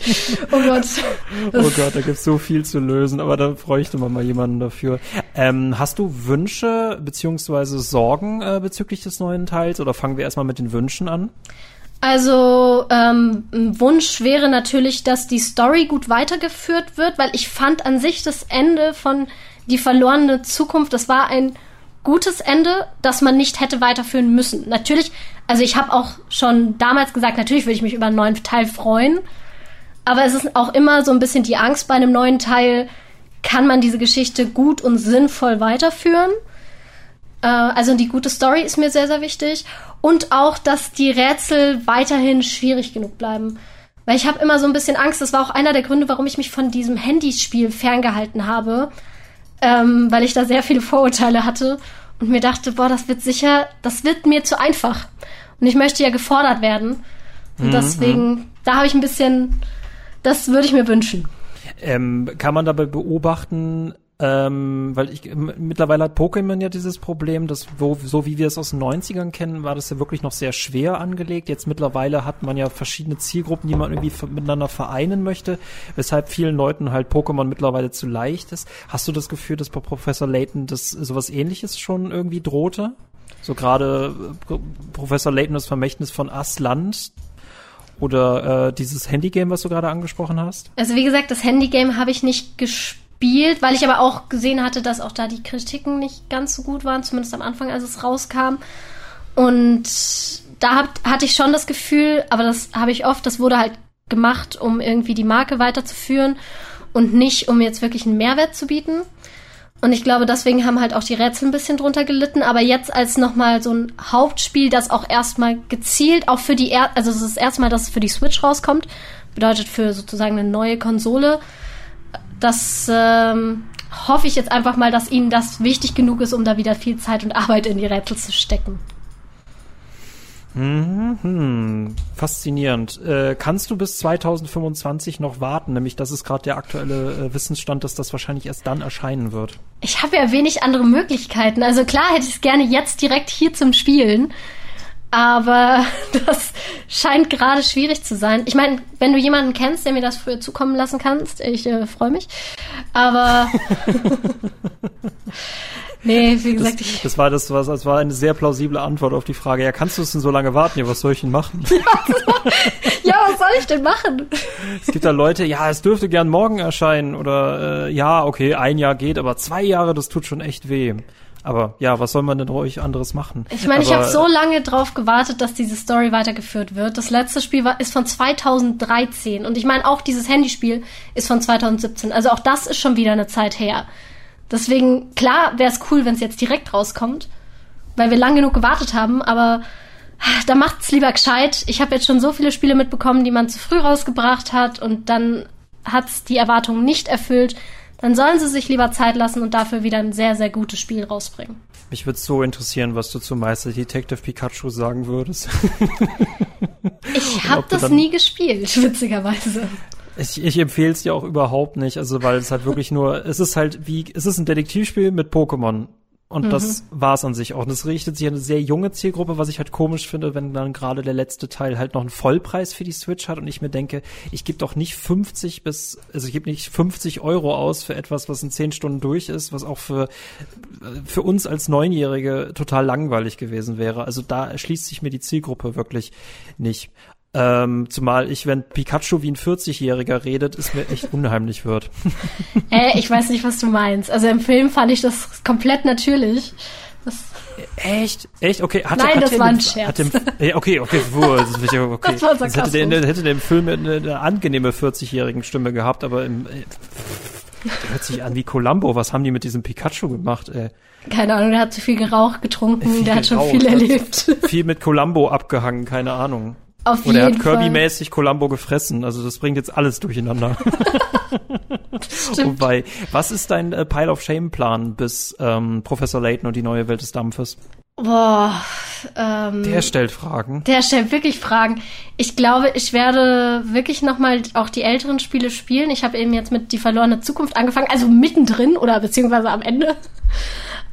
Oh Gott. oh Gott, da gibt's so viel zu lösen, aber da bräuchte man mal jemanden dafür. Ähm, hast du Wünsche beziehungsweise Sorgen äh, bezüglich des neuen Teils oder fangen wir erstmal mit den Wünschen an? Also ähm, ein Wunsch wäre natürlich, dass die Story gut weitergeführt wird, weil ich fand an sich das Ende von die verlorene Zukunft, das war ein gutes Ende, das man nicht hätte weiterführen müssen. Natürlich, also ich habe auch schon damals gesagt, natürlich würde ich mich über einen neuen Teil freuen, aber es ist auch immer so ein bisschen die Angst bei einem neuen Teil, kann man diese Geschichte gut und sinnvoll weiterführen? Äh, also die gute Story ist mir sehr, sehr wichtig und auch, dass die Rätsel weiterhin schwierig genug bleiben. Weil ich habe immer so ein bisschen Angst, das war auch einer der Gründe, warum ich mich von diesem Handyspiel ferngehalten habe, ähm, weil ich da sehr viele Vorurteile hatte und mir dachte, boah, das wird sicher, das wird mir zu einfach. Und ich möchte ja gefordert werden. Und mhm. deswegen, da habe ich ein bisschen, das würde ich mir wünschen. Ähm, kann man dabei beobachten, ähm, weil ich mittlerweile hat Pokémon ja dieses Problem, dass wo, so wie wir es aus den 90ern kennen, war das ja wirklich noch sehr schwer angelegt. Jetzt mittlerweile hat man ja verschiedene Zielgruppen, die man irgendwie miteinander vereinen möchte, weshalb vielen Leuten halt Pokémon mittlerweile zu leicht ist. Hast du das Gefühl, dass bei Professor Layton das sowas ähnliches schon irgendwie drohte? So gerade äh, Professor Layton das Vermächtnis von Asland, oder äh, dieses Handygame, was du gerade angesprochen hast? Also wie gesagt, das Handygame habe ich nicht gespielt gespielt, weil ich aber auch gesehen hatte, dass auch da die Kritiken nicht ganz so gut waren, zumindest am Anfang, als es rauskam. Und da hab, hatte ich schon das Gefühl, aber das habe ich oft, das wurde halt gemacht, um irgendwie die Marke weiterzuführen und nicht, um jetzt wirklich einen Mehrwert zu bieten. Und ich glaube, deswegen haben halt auch die Rätsel ein bisschen drunter gelitten. Aber jetzt als nochmal so ein Hauptspiel, das auch erstmal gezielt, auch für die, er also es ist das erste Mal, dass es für die Switch rauskommt, bedeutet für sozusagen eine neue Konsole, das ähm, hoffe ich jetzt einfach mal, dass Ihnen das wichtig genug ist, um da wieder viel Zeit und Arbeit in die Rätsel zu stecken. Mhm, faszinierend. Äh, kannst du bis 2025 noch warten? Nämlich, das ist gerade der aktuelle äh, Wissensstand, dass das wahrscheinlich erst dann erscheinen wird. Ich habe ja wenig andere Möglichkeiten. Also klar hätte ich es gerne jetzt direkt hier zum Spielen. Aber <laughs> das scheint gerade schwierig zu sein. Ich meine, wenn du jemanden kennst, der mir das früher zukommen lassen kannst, ich äh, freue mich. Aber <laughs> nee, wie gesagt, das, ich. Das war das, was, das war eine sehr plausible Antwort auf die Frage. Ja, kannst du es denn so lange warten? Ja, was soll ich denn machen? <laughs> ja, was soll ich denn machen? Es gibt da Leute, ja, es dürfte gern morgen erscheinen oder äh, ja, okay, ein Jahr geht, aber zwei Jahre, das tut schon echt weh. Aber ja, was soll man denn ruhig anderes machen? Ich meine, ich habe so lange drauf gewartet, dass diese Story weitergeführt wird. Das letzte Spiel war, ist von 2013 und ich meine auch dieses Handyspiel ist von 2017. Also auch das ist schon wieder eine Zeit her. Deswegen klar wäre es cool, wenn es jetzt direkt rauskommt weil wir lang genug gewartet haben, aber da macht's lieber gescheit. Ich habe jetzt schon so viele Spiele mitbekommen, die man zu früh rausgebracht hat und dann hat's die Erwartungen nicht erfüllt. Dann sollen sie sich lieber Zeit lassen und dafür wieder ein sehr, sehr gutes Spiel rausbringen. Mich würde so interessieren, was du zu Meister Detective Pikachu sagen würdest. <laughs> ich habe das nie gespielt, <laughs> witzigerweise. Ich, ich empfehle es dir auch überhaupt nicht, also weil es halt wirklich nur, es ist halt wie, es ist ein Detektivspiel mit Pokémon. Und mhm. das war's an sich auch. Und es richtet sich an eine sehr junge Zielgruppe, was ich halt komisch finde, wenn dann gerade der letzte Teil halt noch einen Vollpreis für die Switch hat und ich mir denke, ich gebe doch nicht 50 bis, also ich gebe nicht 50 Euro aus für etwas, was in 10 Stunden durch ist, was auch für, für uns als Neunjährige total langweilig gewesen wäre. Also da erschließt sich mir die Zielgruppe wirklich nicht. Ähm, zumal ich, wenn Pikachu wie ein 40-Jähriger redet, es mir echt unheimlich wird. <laughs> äh, ich weiß nicht, was du meinst. Also im Film fand ich das komplett natürlich. Das Echt? Echt? Okay. Hatte, Nein, hatte das war ein Scherz. Dem, okay, okay, okay, okay. Das, hätte, der, hätte der im Film eine, eine angenehme 40-jährigen Stimme gehabt, aber im, äh, der hört sich an wie Columbo. Was haben die mit diesem Pikachu gemacht, ey? Keine Ahnung, der hat zu viel geraucht, getrunken, viel der hat schon viel erlebt. Viel mit Columbo abgehangen, keine Ahnung. Auf Und er hat Kirby-mäßig Columbo gefressen. Also das bringt jetzt alles durcheinander. <laughs> Wobei, was ist dein äh, Pile of Shame-Plan bis ähm, Professor Layton und die neue Welt des Dampfes? Boah, ähm, der stellt Fragen. Der stellt wirklich Fragen. Ich glaube, ich werde wirklich nochmal auch die älteren Spiele spielen. Ich habe eben jetzt mit Die verlorene Zukunft angefangen, also mittendrin oder beziehungsweise am Ende.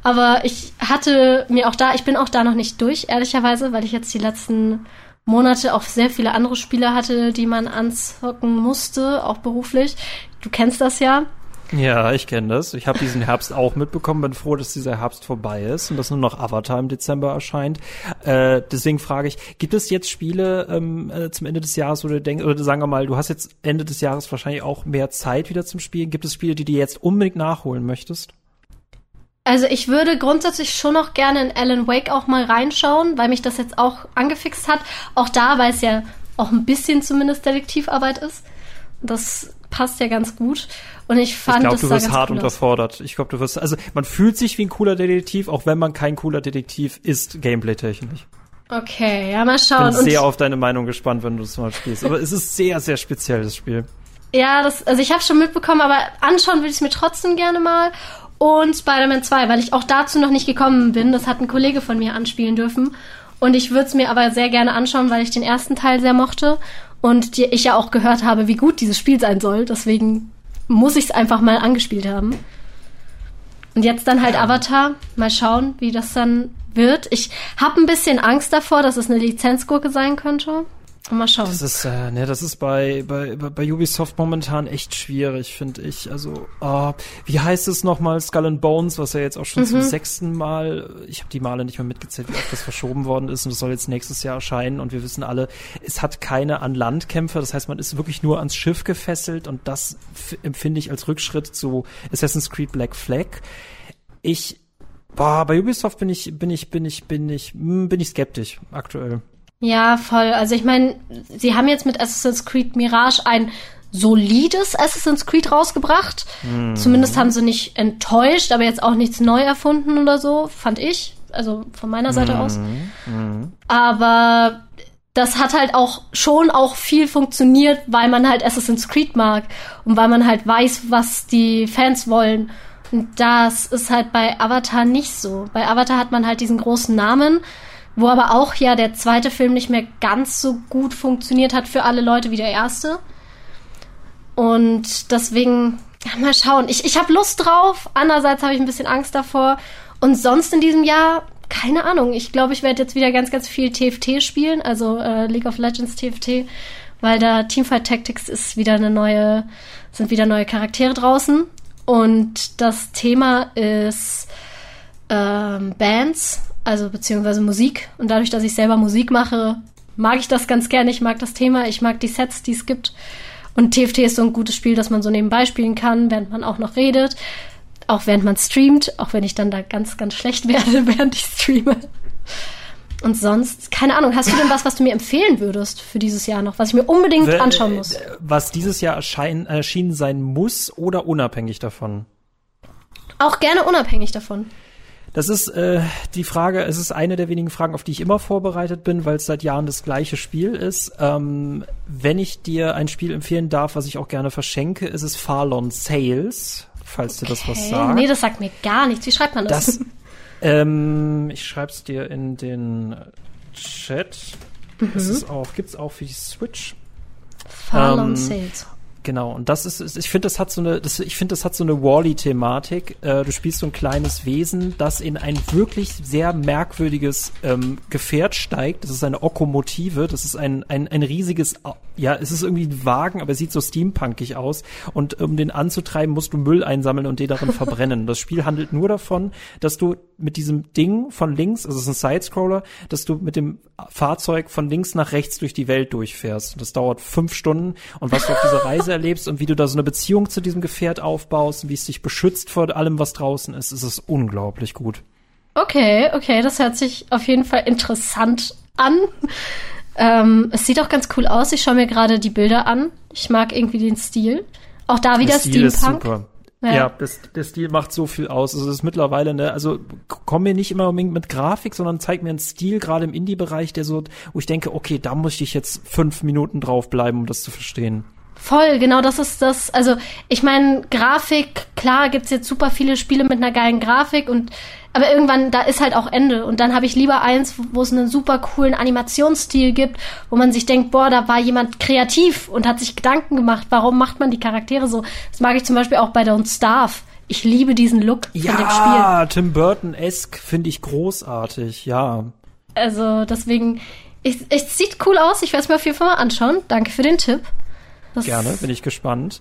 Aber ich hatte mir auch da, ich bin auch da noch nicht durch, ehrlicherweise, weil ich jetzt die letzten Monate auch sehr viele andere Spiele hatte, die man anzocken musste, auch beruflich. Du kennst das ja. Ja, ich kenne das. Ich habe diesen Herbst auch mitbekommen. Bin froh, dass dieser Herbst vorbei ist und dass nur noch Avatar im Dezember erscheint. Äh, deswegen frage ich, gibt es jetzt Spiele ähm, äh, zum Ende des Jahres, wo du denkst, oder sagen wir mal, du hast jetzt Ende des Jahres wahrscheinlich auch mehr Zeit wieder zum Spielen. Gibt es Spiele, die du jetzt unbedingt nachholen möchtest? Also ich würde grundsätzlich schon noch gerne in Alan Wake auch mal reinschauen, weil mich das jetzt auch angefixt hat. Auch da, weil es ja auch ein bisschen zumindest Detektivarbeit ist. Das passt ja ganz gut. Und ich fand, ich glaube, du wirst hart cool unterfordert. Ich glaube, du wirst, also man fühlt sich wie ein cooler Detektiv, auch wenn man kein cooler Detektiv ist, gameplay-technisch. Okay, ja, mal schauen. Ich bin sehr auf deine Meinung gespannt, wenn du es mal spielst. Aber es ist sehr, sehr speziell, das Spiel. Ja, das, also ich habe schon mitbekommen, aber anschauen würde ich es mir trotzdem gerne mal und Spider-Man 2, weil ich auch dazu noch nicht gekommen bin. Das hat ein Kollege von mir anspielen dürfen. Und ich würde es mir aber sehr gerne anschauen, weil ich den ersten Teil sehr mochte und die, ich ja auch gehört habe, wie gut dieses Spiel sein soll. Deswegen muss ich es einfach mal angespielt haben. Und jetzt dann halt. Avatar. Mal schauen, wie das dann wird. Ich habe ein bisschen Angst davor, dass es eine Lizenzgurke sein könnte. Mal schauen. Das ist, äh, ne, das ist bei, bei, bei Ubisoft momentan echt schwierig, finde ich. Also, äh, wie heißt es nochmal? Skull and Bones, was ja jetzt auch schon mhm. zum sechsten Mal, ich habe die Male nicht mehr mitgezählt, wie oft das verschoben worden ist und das soll jetzt nächstes Jahr erscheinen und wir wissen alle, es hat keine an Land Kämpfe, das heißt, man ist wirklich nur ans Schiff gefesselt und das empfinde ich als Rückschritt zu Assassin's Creed Black Flag. Ich, boah, bei Ubisoft bin ich, bin ich, bin ich, bin ich, hm, bin ich skeptisch aktuell. Ja, voll. Also ich meine, sie haben jetzt mit Assassin's Creed Mirage ein solides Assassin's Creed rausgebracht. Mhm. Zumindest haben sie nicht enttäuscht, aber jetzt auch nichts neu erfunden oder so, fand ich. Also von meiner Seite mhm. aus. Mhm. Aber das hat halt auch schon auch viel funktioniert, weil man halt Assassin's Creed mag und weil man halt weiß, was die Fans wollen. Und das ist halt bei Avatar nicht so. Bei Avatar hat man halt diesen großen Namen, wo aber auch ja der zweite Film nicht mehr ganz so gut funktioniert hat für alle Leute wie der erste. Und deswegen, ja, mal schauen. Ich, ich habe Lust drauf, andererseits habe ich ein bisschen Angst davor. Und sonst in diesem Jahr, keine Ahnung. Ich glaube, ich werde jetzt wieder ganz, ganz viel TFT spielen, also äh, League of Legends TFT, weil da Teamfight Tactics ist wieder eine neue, sind wieder neue Charaktere draußen. Und das Thema ist ähm, Bands also beziehungsweise Musik. Und dadurch, dass ich selber Musik mache, mag ich das ganz gerne. Ich mag das Thema, ich mag die Sets, die es gibt. Und TFT ist so ein gutes Spiel, das man so nebenbei spielen kann, während man auch noch redet. Auch während man streamt, auch wenn ich dann da ganz, ganz schlecht <laughs> werde, während ich streame. Und sonst, keine Ahnung, hast du denn was, was du mir empfehlen würdest für dieses Jahr noch, was ich mir unbedingt anschauen muss? Was dieses Jahr erschein, erschienen sein muss oder unabhängig davon? Auch gerne unabhängig davon. Das ist äh, die Frage, es ist eine der wenigen Fragen, auf die ich immer vorbereitet bin, weil es seit Jahren das gleiche Spiel ist. Ähm, wenn ich dir ein Spiel empfehlen darf, was ich auch gerne verschenke, ist es Farlon Sales, falls okay. dir das was sagt. Nee, das sagt mir gar nichts. Wie schreibt man das? das ähm, ich schreib's dir in den Chat. Mhm. Ist auch, gibt's auch für die Switch. Farlon ähm, Sales. Genau, und das ist, ich finde, das hat so eine, das, ich finde, das hat so eine Wally-Thematik. Äh, du spielst so ein kleines Wesen, das in ein wirklich sehr merkwürdiges ähm, Gefährt steigt. Das ist eine Okomotive, das ist ein, ein, ein riesiges, ja, es ist irgendwie ein Wagen, aber es sieht so steampunkig aus. Und um den anzutreiben, musst du Müll einsammeln und den darin verbrennen. Das Spiel handelt nur davon, dass du mit diesem Ding von links, also es ist ein Sidescroller, dass du mit dem Fahrzeug von links nach rechts durch die Welt durchfährst. Das dauert fünf Stunden. Und was du auf dieser Reise erlebst und wie du da so eine Beziehung zu diesem Gefährt aufbaust und wie es dich beschützt vor allem, was draußen ist, ist es unglaublich gut. Okay, okay, das hört sich auf jeden Fall interessant an. Ähm, es sieht auch ganz cool aus. Ich schaue mir gerade die Bilder an. Ich mag irgendwie den Stil. Auch da wieder Stil Steampunk. Ist super. Ja, ja das, der Stil macht so viel aus. Also das ist mittlerweile, ne, also komm mir nicht immer unbedingt mit Grafik, sondern zeig mir einen Stil, gerade im Indie-Bereich, der so, wo ich denke, okay, da muss ich jetzt fünf Minuten draufbleiben, um das zu verstehen. Voll, genau das ist das. Also ich meine, Grafik, klar gibt's jetzt super viele Spiele mit einer geilen Grafik und aber irgendwann, da ist halt auch Ende. Und dann habe ich lieber eins, wo es einen super coolen Animationsstil gibt, wo man sich denkt, boah, da war jemand kreativ und hat sich Gedanken gemacht, warum macht man die Charaktere so. Das mag ich zum Beispiel auch bei Don't Starve. Ich liebe diesen Look ja, von dem Spiel. Ja, Tim Burton-esque finde ich großartig, ja. Also deswegen, es, es sieht cool aus. Ich werde es mir auf jeden Fall mal anschauen. Danke für den Tipp. Das Gerne, bin ich gespannt.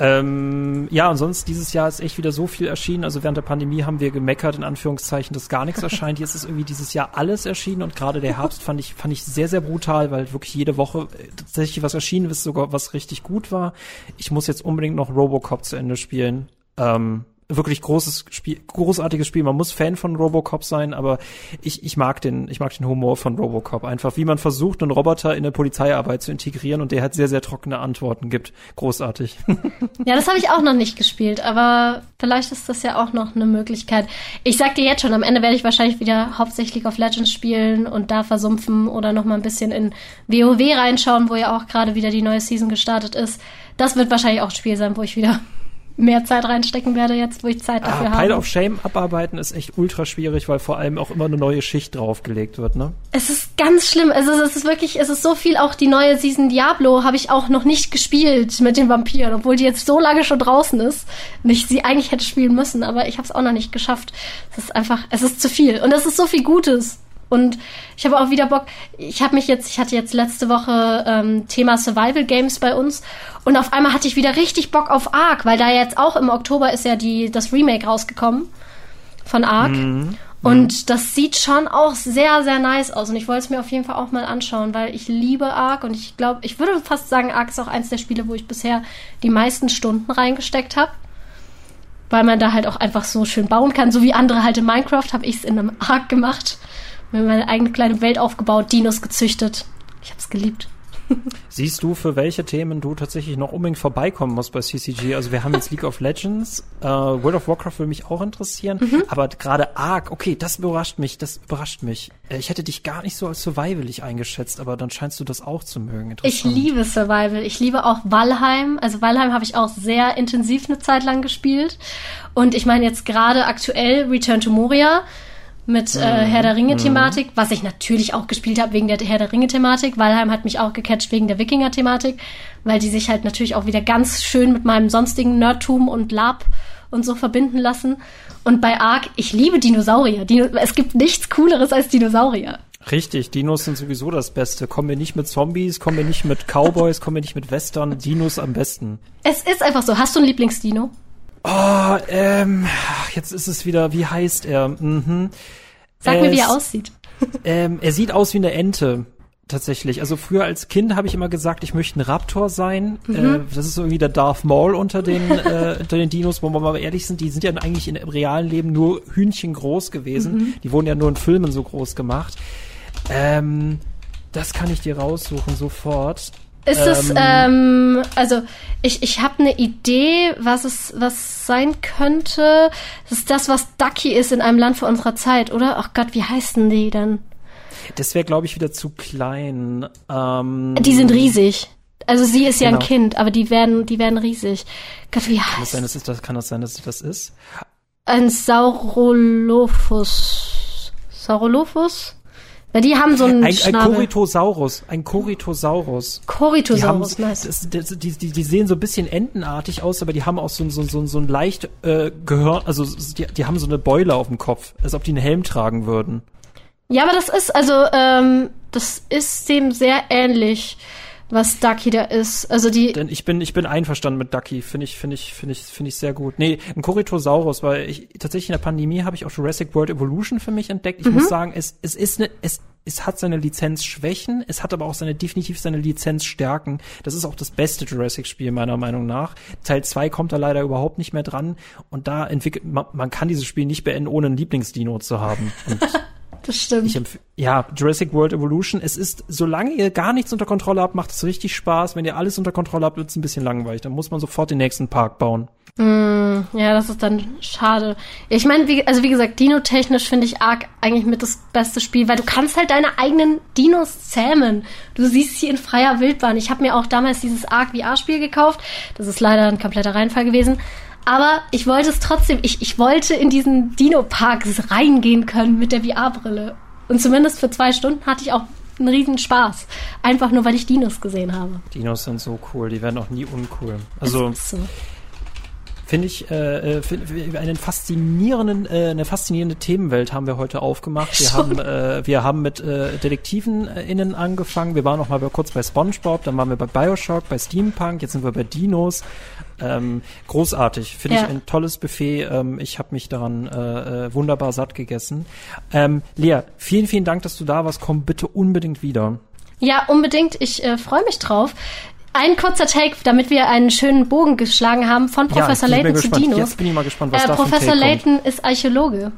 Ähm, ja, und sonst dieses Jahr ist echt wieder so viel erschienen. Also während der Pandemie haben wir gemeckert, in Anführungszeichen, dass gar nichts erscheint. Jetzt ist irgendwie dieses Jahr alles erschienen und gerade der Herbst fand ich, fand ich sehr, sehr brutal, weil wirklich jede Woche äh, tatsächlich was erschienen ist, sogar was richtig gut war. Ich muss jetzt unbedingt noch Robocop zu Ende spielen. Ähm, wirklich großes Spiel, großartiges Spiel. Man muss Fan von Robocop sein, aber ich, ich mag den, ich mag den Humor von Robocop einfach, wie man versucht, einen Roboter in eine Polizeiarbeit zu integrieren und der hat sehr, sehr trockene Antworten gibt. Großartig. <laughs> Ja, das habe ich auch noch nicht gespielt, aber vielleicht ist das ja auch noch eine Möglichkeit. Ich sag dir jetzt schon, am Ende werde ich wahrscheinlich wieder hauptsächlich auf Legends spielen und da versumpfen oder noch mal ein bisschen in WoW reinschauen, wo ja auch gerade wieder die neue Season gestartet ist. Das wird wahrscheinlich auch ein Spiel sein, wo ich wieder mehr Zeit reinstecken werde, jetzt wo ich Zeit dafür ah, habe. Pile of Shame abarbeiten ist echt ultra schwierig, weil vor allem auch immer eine neue Schicht draufgelegt wird, ne? Es ist ganz schlimm. Ist, es ist wirklich, es ist so viel. Auch die neue Season Diablo habe ich auch noch nicht gespielt mit den Vampiren, obwohl die jetzt so lange schon draußen ist und ich sie eigentlich hätte spielen müssen, aber ich habe es auch noch nicht geschafft. Es ist einfach, es ist zu viel und es ist so viel Gutes. Und ich habe auch wieder Bock. Ich habe mich jetzt, ich hatte jetzt letzte Woche ähm, Thema Survival Games bei uns und auf einmal hatte ich wieder richtig Bock auf Ark, weil da jetzt auch im Oktober ist ja die das Remake rausgekommen von Ark. Mhm. Und mhm. das sieht schon auch sehr, sehr nice aus. Und ich wollte es mir auf jeden Fall auch mal anschauen, weil ich liebe Ark und ich glaube, ich würde fast sagen, Ark ist auch eins der Spiele, wo ich bisher die meisten Stunden reingesteckt habe. Weil man da halt auch einfach so schön bauen kann. So wie andere halt in Minecraft habe ich es in einem Ark gemacht. Haben meine eigene kleine Welt aufgebaut, Dinos gezüchtet. Ich habe es geliebt. Siehst du, für welche Themen du tatsächlich noch unbedingt vorbeikommen musst bei CCG? Also wir haben jetzt League of Legends, äh, World of Warcraft würde mich auch interessieren, mhm. aber gerade Ark, okay, das überrascht mich, das überrascht mich. Äh, ich hätte dich gar nicht so als survivalig eingeschätzt, aber dann scheinst du das auch zu mögen. Ich liebe Survival. Ich liebe auch Valheim. Also Valheim habe ich auch sehr intensiv eine Zeit lang gespielt. Und ich meine jetzt gerade aktuell Return to Moria mit äh, mhm. Herr der Ringe-Thematik, mhm. was ich natürlich auch gespielt habe wegen der Herr der Ringe-Thematik. Valheim hat mich auch gecatcht wegen der Wikinger-Thematik, weil die sich halt natürlich auch wieder ganz schön mit meinem sonstigen Nerdtum und Lab und so verbinden lassen. Und bei Ark, ich liebe Dinosaurier. Dino es gibt nichts Cooleres als Dinosaurier. Richtig, Dinos sind sowieso das Beste. Kommen wir nicht mit Zombies, kommen wir nicht mit Cowboys, kommen wir nicht mit Western. Dinos am besten. Es ist einfach so. Hast du ein Lieblingsdino? Oh, ähm, jetzt ist es wieder, wie heißt er? Mhm. Sag es, mir, wie er aussieht. <laughs> Ähm, er sieht aus wie eine Ente. Tatsächlich. Also früher als Kind habe ich immer gesagt, ich möchte ein Raptor sein. Mhm. Äh, das ist so irgendwie der Darth Maul unter den, <laughs> äh, unter den Dinos, wo wir mal ehrlich sind, die sind ja eigentlich im realen Leben nur Hühnchen groß gewesen. Mhm. Die wurden ja nur in Filmen so groß gemacht. Ähm, das kann ich dir raussuchen sofort. Ist es, ähm, also ich, ich habe eine Idee, was es was sein könnte. Das ist das, was Ducky ist in einem Land vor unserer Zeit, oder? Ach Gott, wie heißen die dann? Das wäre, glaube ich, wieder zu klein. Ähm, Die sind riesig. Also sie ist ja Genau. ein Kind, aber die werden, die werden riesig. Gott, wie Kann das heißt sein, dass es das, kann das sein, dass das ist? Ein Saurolophus. Saurolophus? Weil die haben so einen Ein, ein Schnabel. Corythosaurus. Ein Corythosaurus. Die, haben, nice. das, das, die, die, die sehen so ein bisschen entenartig aus, aber die haben auch so, so, so, so ein leicht äh, Gehör, also die, die haben so eine Beule auf dem Kopf, als ob die einen Helm tragen würden. Ja, aber das ist, also, ähm, das ist dem sehr ähnlich, was Ducky da ist. Also die, Denn ich bin, ich bin einverstanden mit Ducky. Finde ich, finde ich, finde ich, finde ich sehr gut. Nee, ein Corythosaurus, weil ich tatsächlich in der Pandemie habe ich auch Jurassic World Evolution für mich entdeckt. Ich Mhm. muss sagen, es, es ist eine, es, es hat seine Lizenzschwächen, es hat aber auch seine, definitiv seine Lizenzstärken. Das ist auch das beste Jurassic-Spiel meiner Meinung nach. Teil 2 kommt da leider überhaupt nicht mehr dran und da entwickelt, man, man kann dieses Spiel nicht beenden, ohne einen Lieblingsdino zu haben. <laughs> Das stimmt. ja, Jurassic World Evolution, es ist, solange ihr gar nichts unter Kontrolle habt, macht es richtig Spaß. Wenn ihr alles unter Kontrolle habt, wird es ein bisschen langweilig. Dann muss man sofort den nächsten Park bauen. Ja, das ist dann schade. Ich meine, wie, also wie gesagt, Dino-technisch finde ich Ark eigentlich mit das beste Spiel, weil du kannst halt deine eigenen Dinos zähmen. Du siehst sie in freier Wildbahn. Ich habe mir auch damals dieses Ark VR-Spiel gekauft. Das ist leider ein kompletter Reinfall gewesen. Aber ich wollte es trotzdem, ich, ich wollte in diesen Dino-Park reingehen können mit der VR-Brille. Und zumindest für zwei Stunden hatte ich auch einen riesen Spaß. Einfach nur, weil ich Dinos gesehen habe. Dinos sind so cool, die werden auch nie uncool. Also so. Finde ich äh, äh, find, einen faszinierenden, äh, eine faszinierende Themenwelt haben wir heute aufgemacht. Wir <laughs> Schon. haben, äh, wir haben mit äh, Detektiven innen angefangen. Wir waren noch mal kurz bei SpongeBob, dann waren wir bei Bioshock, bei Steampunk, jetzt sind wir bei Dinos. Ähm, großartig, finde Ja. ich ein tolles Buffet. Ähm, ich habe mich daran äh, äh, wunderbar satt gegessen. Ähm, Lea, vielen, vielen Dank, dass du da warst. Komm bitte unbedingt wieder. Ja, unbedingt. Ich äh, freue mich drauf. Ein kurzer Take, damit wir einen schönen Bogen geschlagen haben von Professor ja, Layton zu gespannt. Dinos. Jetzt bin ich mal gespannt, was Äh, da Professor. Layton ist Archäologe.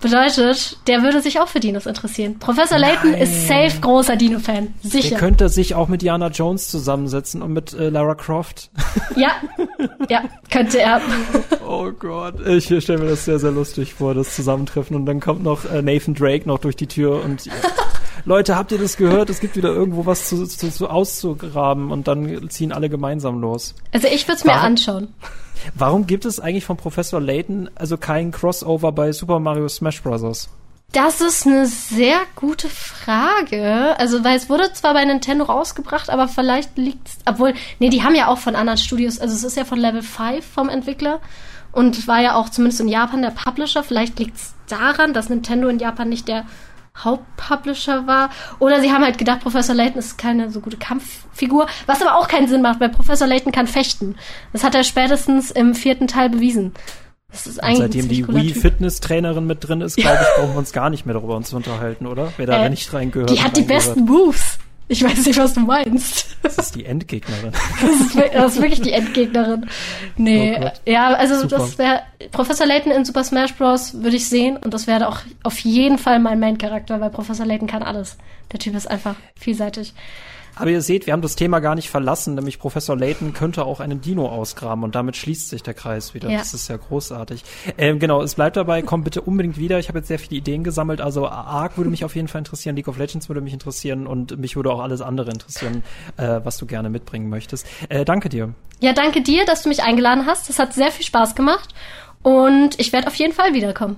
Bedeutet, der würde sich auch für Dinos interessieren. Professor Layton ist safe großer Dino-Fan. Der Sicher. könnte sich auch mit Diana Jones zusammensetzen und mit äh, Lara Croft. <laughs> Ja, ja, könnte er. <laughs> Oh Gott, ich stelle mir das sehr, sehr lustig vor, das Zusammentreffen. Und dann kommt noch äh, Nathan Drake noch durch die Tür und <laughs> Leute, habt ihr das gehört? Es gibt wieder irgendwo was zu, zu, zu auszugraben und dann ziehen alle gemeinsam los. Also ich würde es mir anschauen. Warum gibt es eigentlich von Professor Layton also kein Crossover bei Super Mario Smash Bros.? Das ist eine sehr gute Frage. Also, weil es wurde zwar bei Nintendo rausgebracht, aber vielleicht liegt's, obwohl, nee, die haben ja auch von anderen Studios, also es ist ja von Level 5 vom Entwickler und war ja auch zumindest in Japan der Publisher. Vielleicht liegt's daran, dass Nintendo in Japan nicht der Hauptpublisher war. Oder sie haben halt gedacht, Professor Layton ist keine so gute Kampffigur, was aber auch keinen Sinn macht, weil Professor Layton kann fechten. Das hat er spätestens im vierten Teil bewiesen. Das ist Und eigentlich ein seitdem die cooler Wii Typ. Fitness Trainerin mit drin ist, glaube ich, <laughs> brauchen wir uns gar nicht mehr darüber uns zu unterhalten, oder? Wer da Äh, nicht reingehört. Die hat die besten Moves. Ich weiß nicht, was du meinst. Das ist die Endgegnerin. <laughs> Das ist, das ist wirklich die Endgegnerin. Nee, Oh ja, also Super. das wäre Professor Layton in Super Smash Bros. würde ich sehen und das wäre auch auf jeden Fall mein Main-Charakter, weil Professor Layton kann alles. Der Typ ist einfach vielseitig. Aber ihr seht, wir haben das Thema gar nicht verlassen, nämlich Professor Layton könnte auch einen Dino ausgraben und damit schließt sich der Kreis wieder. Ja. Das ist ja großartig. Ähm, genau, es bleibt dabei, komm bitte unbedingt wieder. Ich habe jetzt sehr viele Ideen gesammelt. Also Ark würde mich auf jeden Fall interessieren, League of Legends würde mich interessieren und mich würde auch alles andere interessieren, äh, was du gerne mitbringen möchtest. Äh, danke dir. Ja, danke dir, dass du mich eingeladen hast. Das hat sehr viel Spaß gemacht und ich werde auf jeden Fall wiederkommen.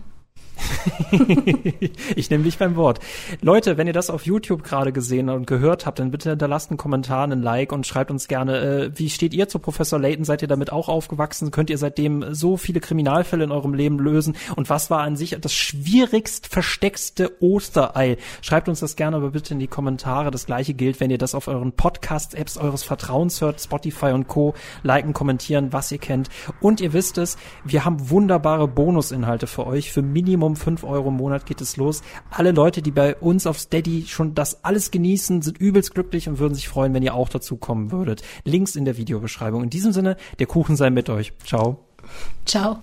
<laughs> ich nehme dich beim Wort. Leute, wenn ihr das auf YouTube gerade gesehen und gehört habt, dann bitte hinterlasst einen Kommentar, einen Like und schreibt uns gerne, äh, wie steht ihr zu Professor Layton? Seid ihr damit auch aufgewachsen? Könnt ihr seitdem so viele Kriminalfälle in eurem Leben lösen? Und was war an sich das schwierigst versteckste Osterei? Schreibt uns das gerne aber bitte in die Kommentare. Das gleiche gilt, wenn ihr das auf euren Podcast-Apps eures Vertrauens hört, Spotify und Co. Liken, kommentieren, was ihr kennt. Und ihr wisst es, wir haben wunderbare Bonusinhalte für euch. Für Minimum 5 Euro im Monat geht es los. Alle Leute, die bei uns auf Steady schon das alles genießen, sind übelst glücklich und würden sich freuen, wenn ihr auch dazu kommen würdet. Links in der Videobeschreibung. In diesem Sinne, der Kuchen sei mit euch. Ciao. Ciao.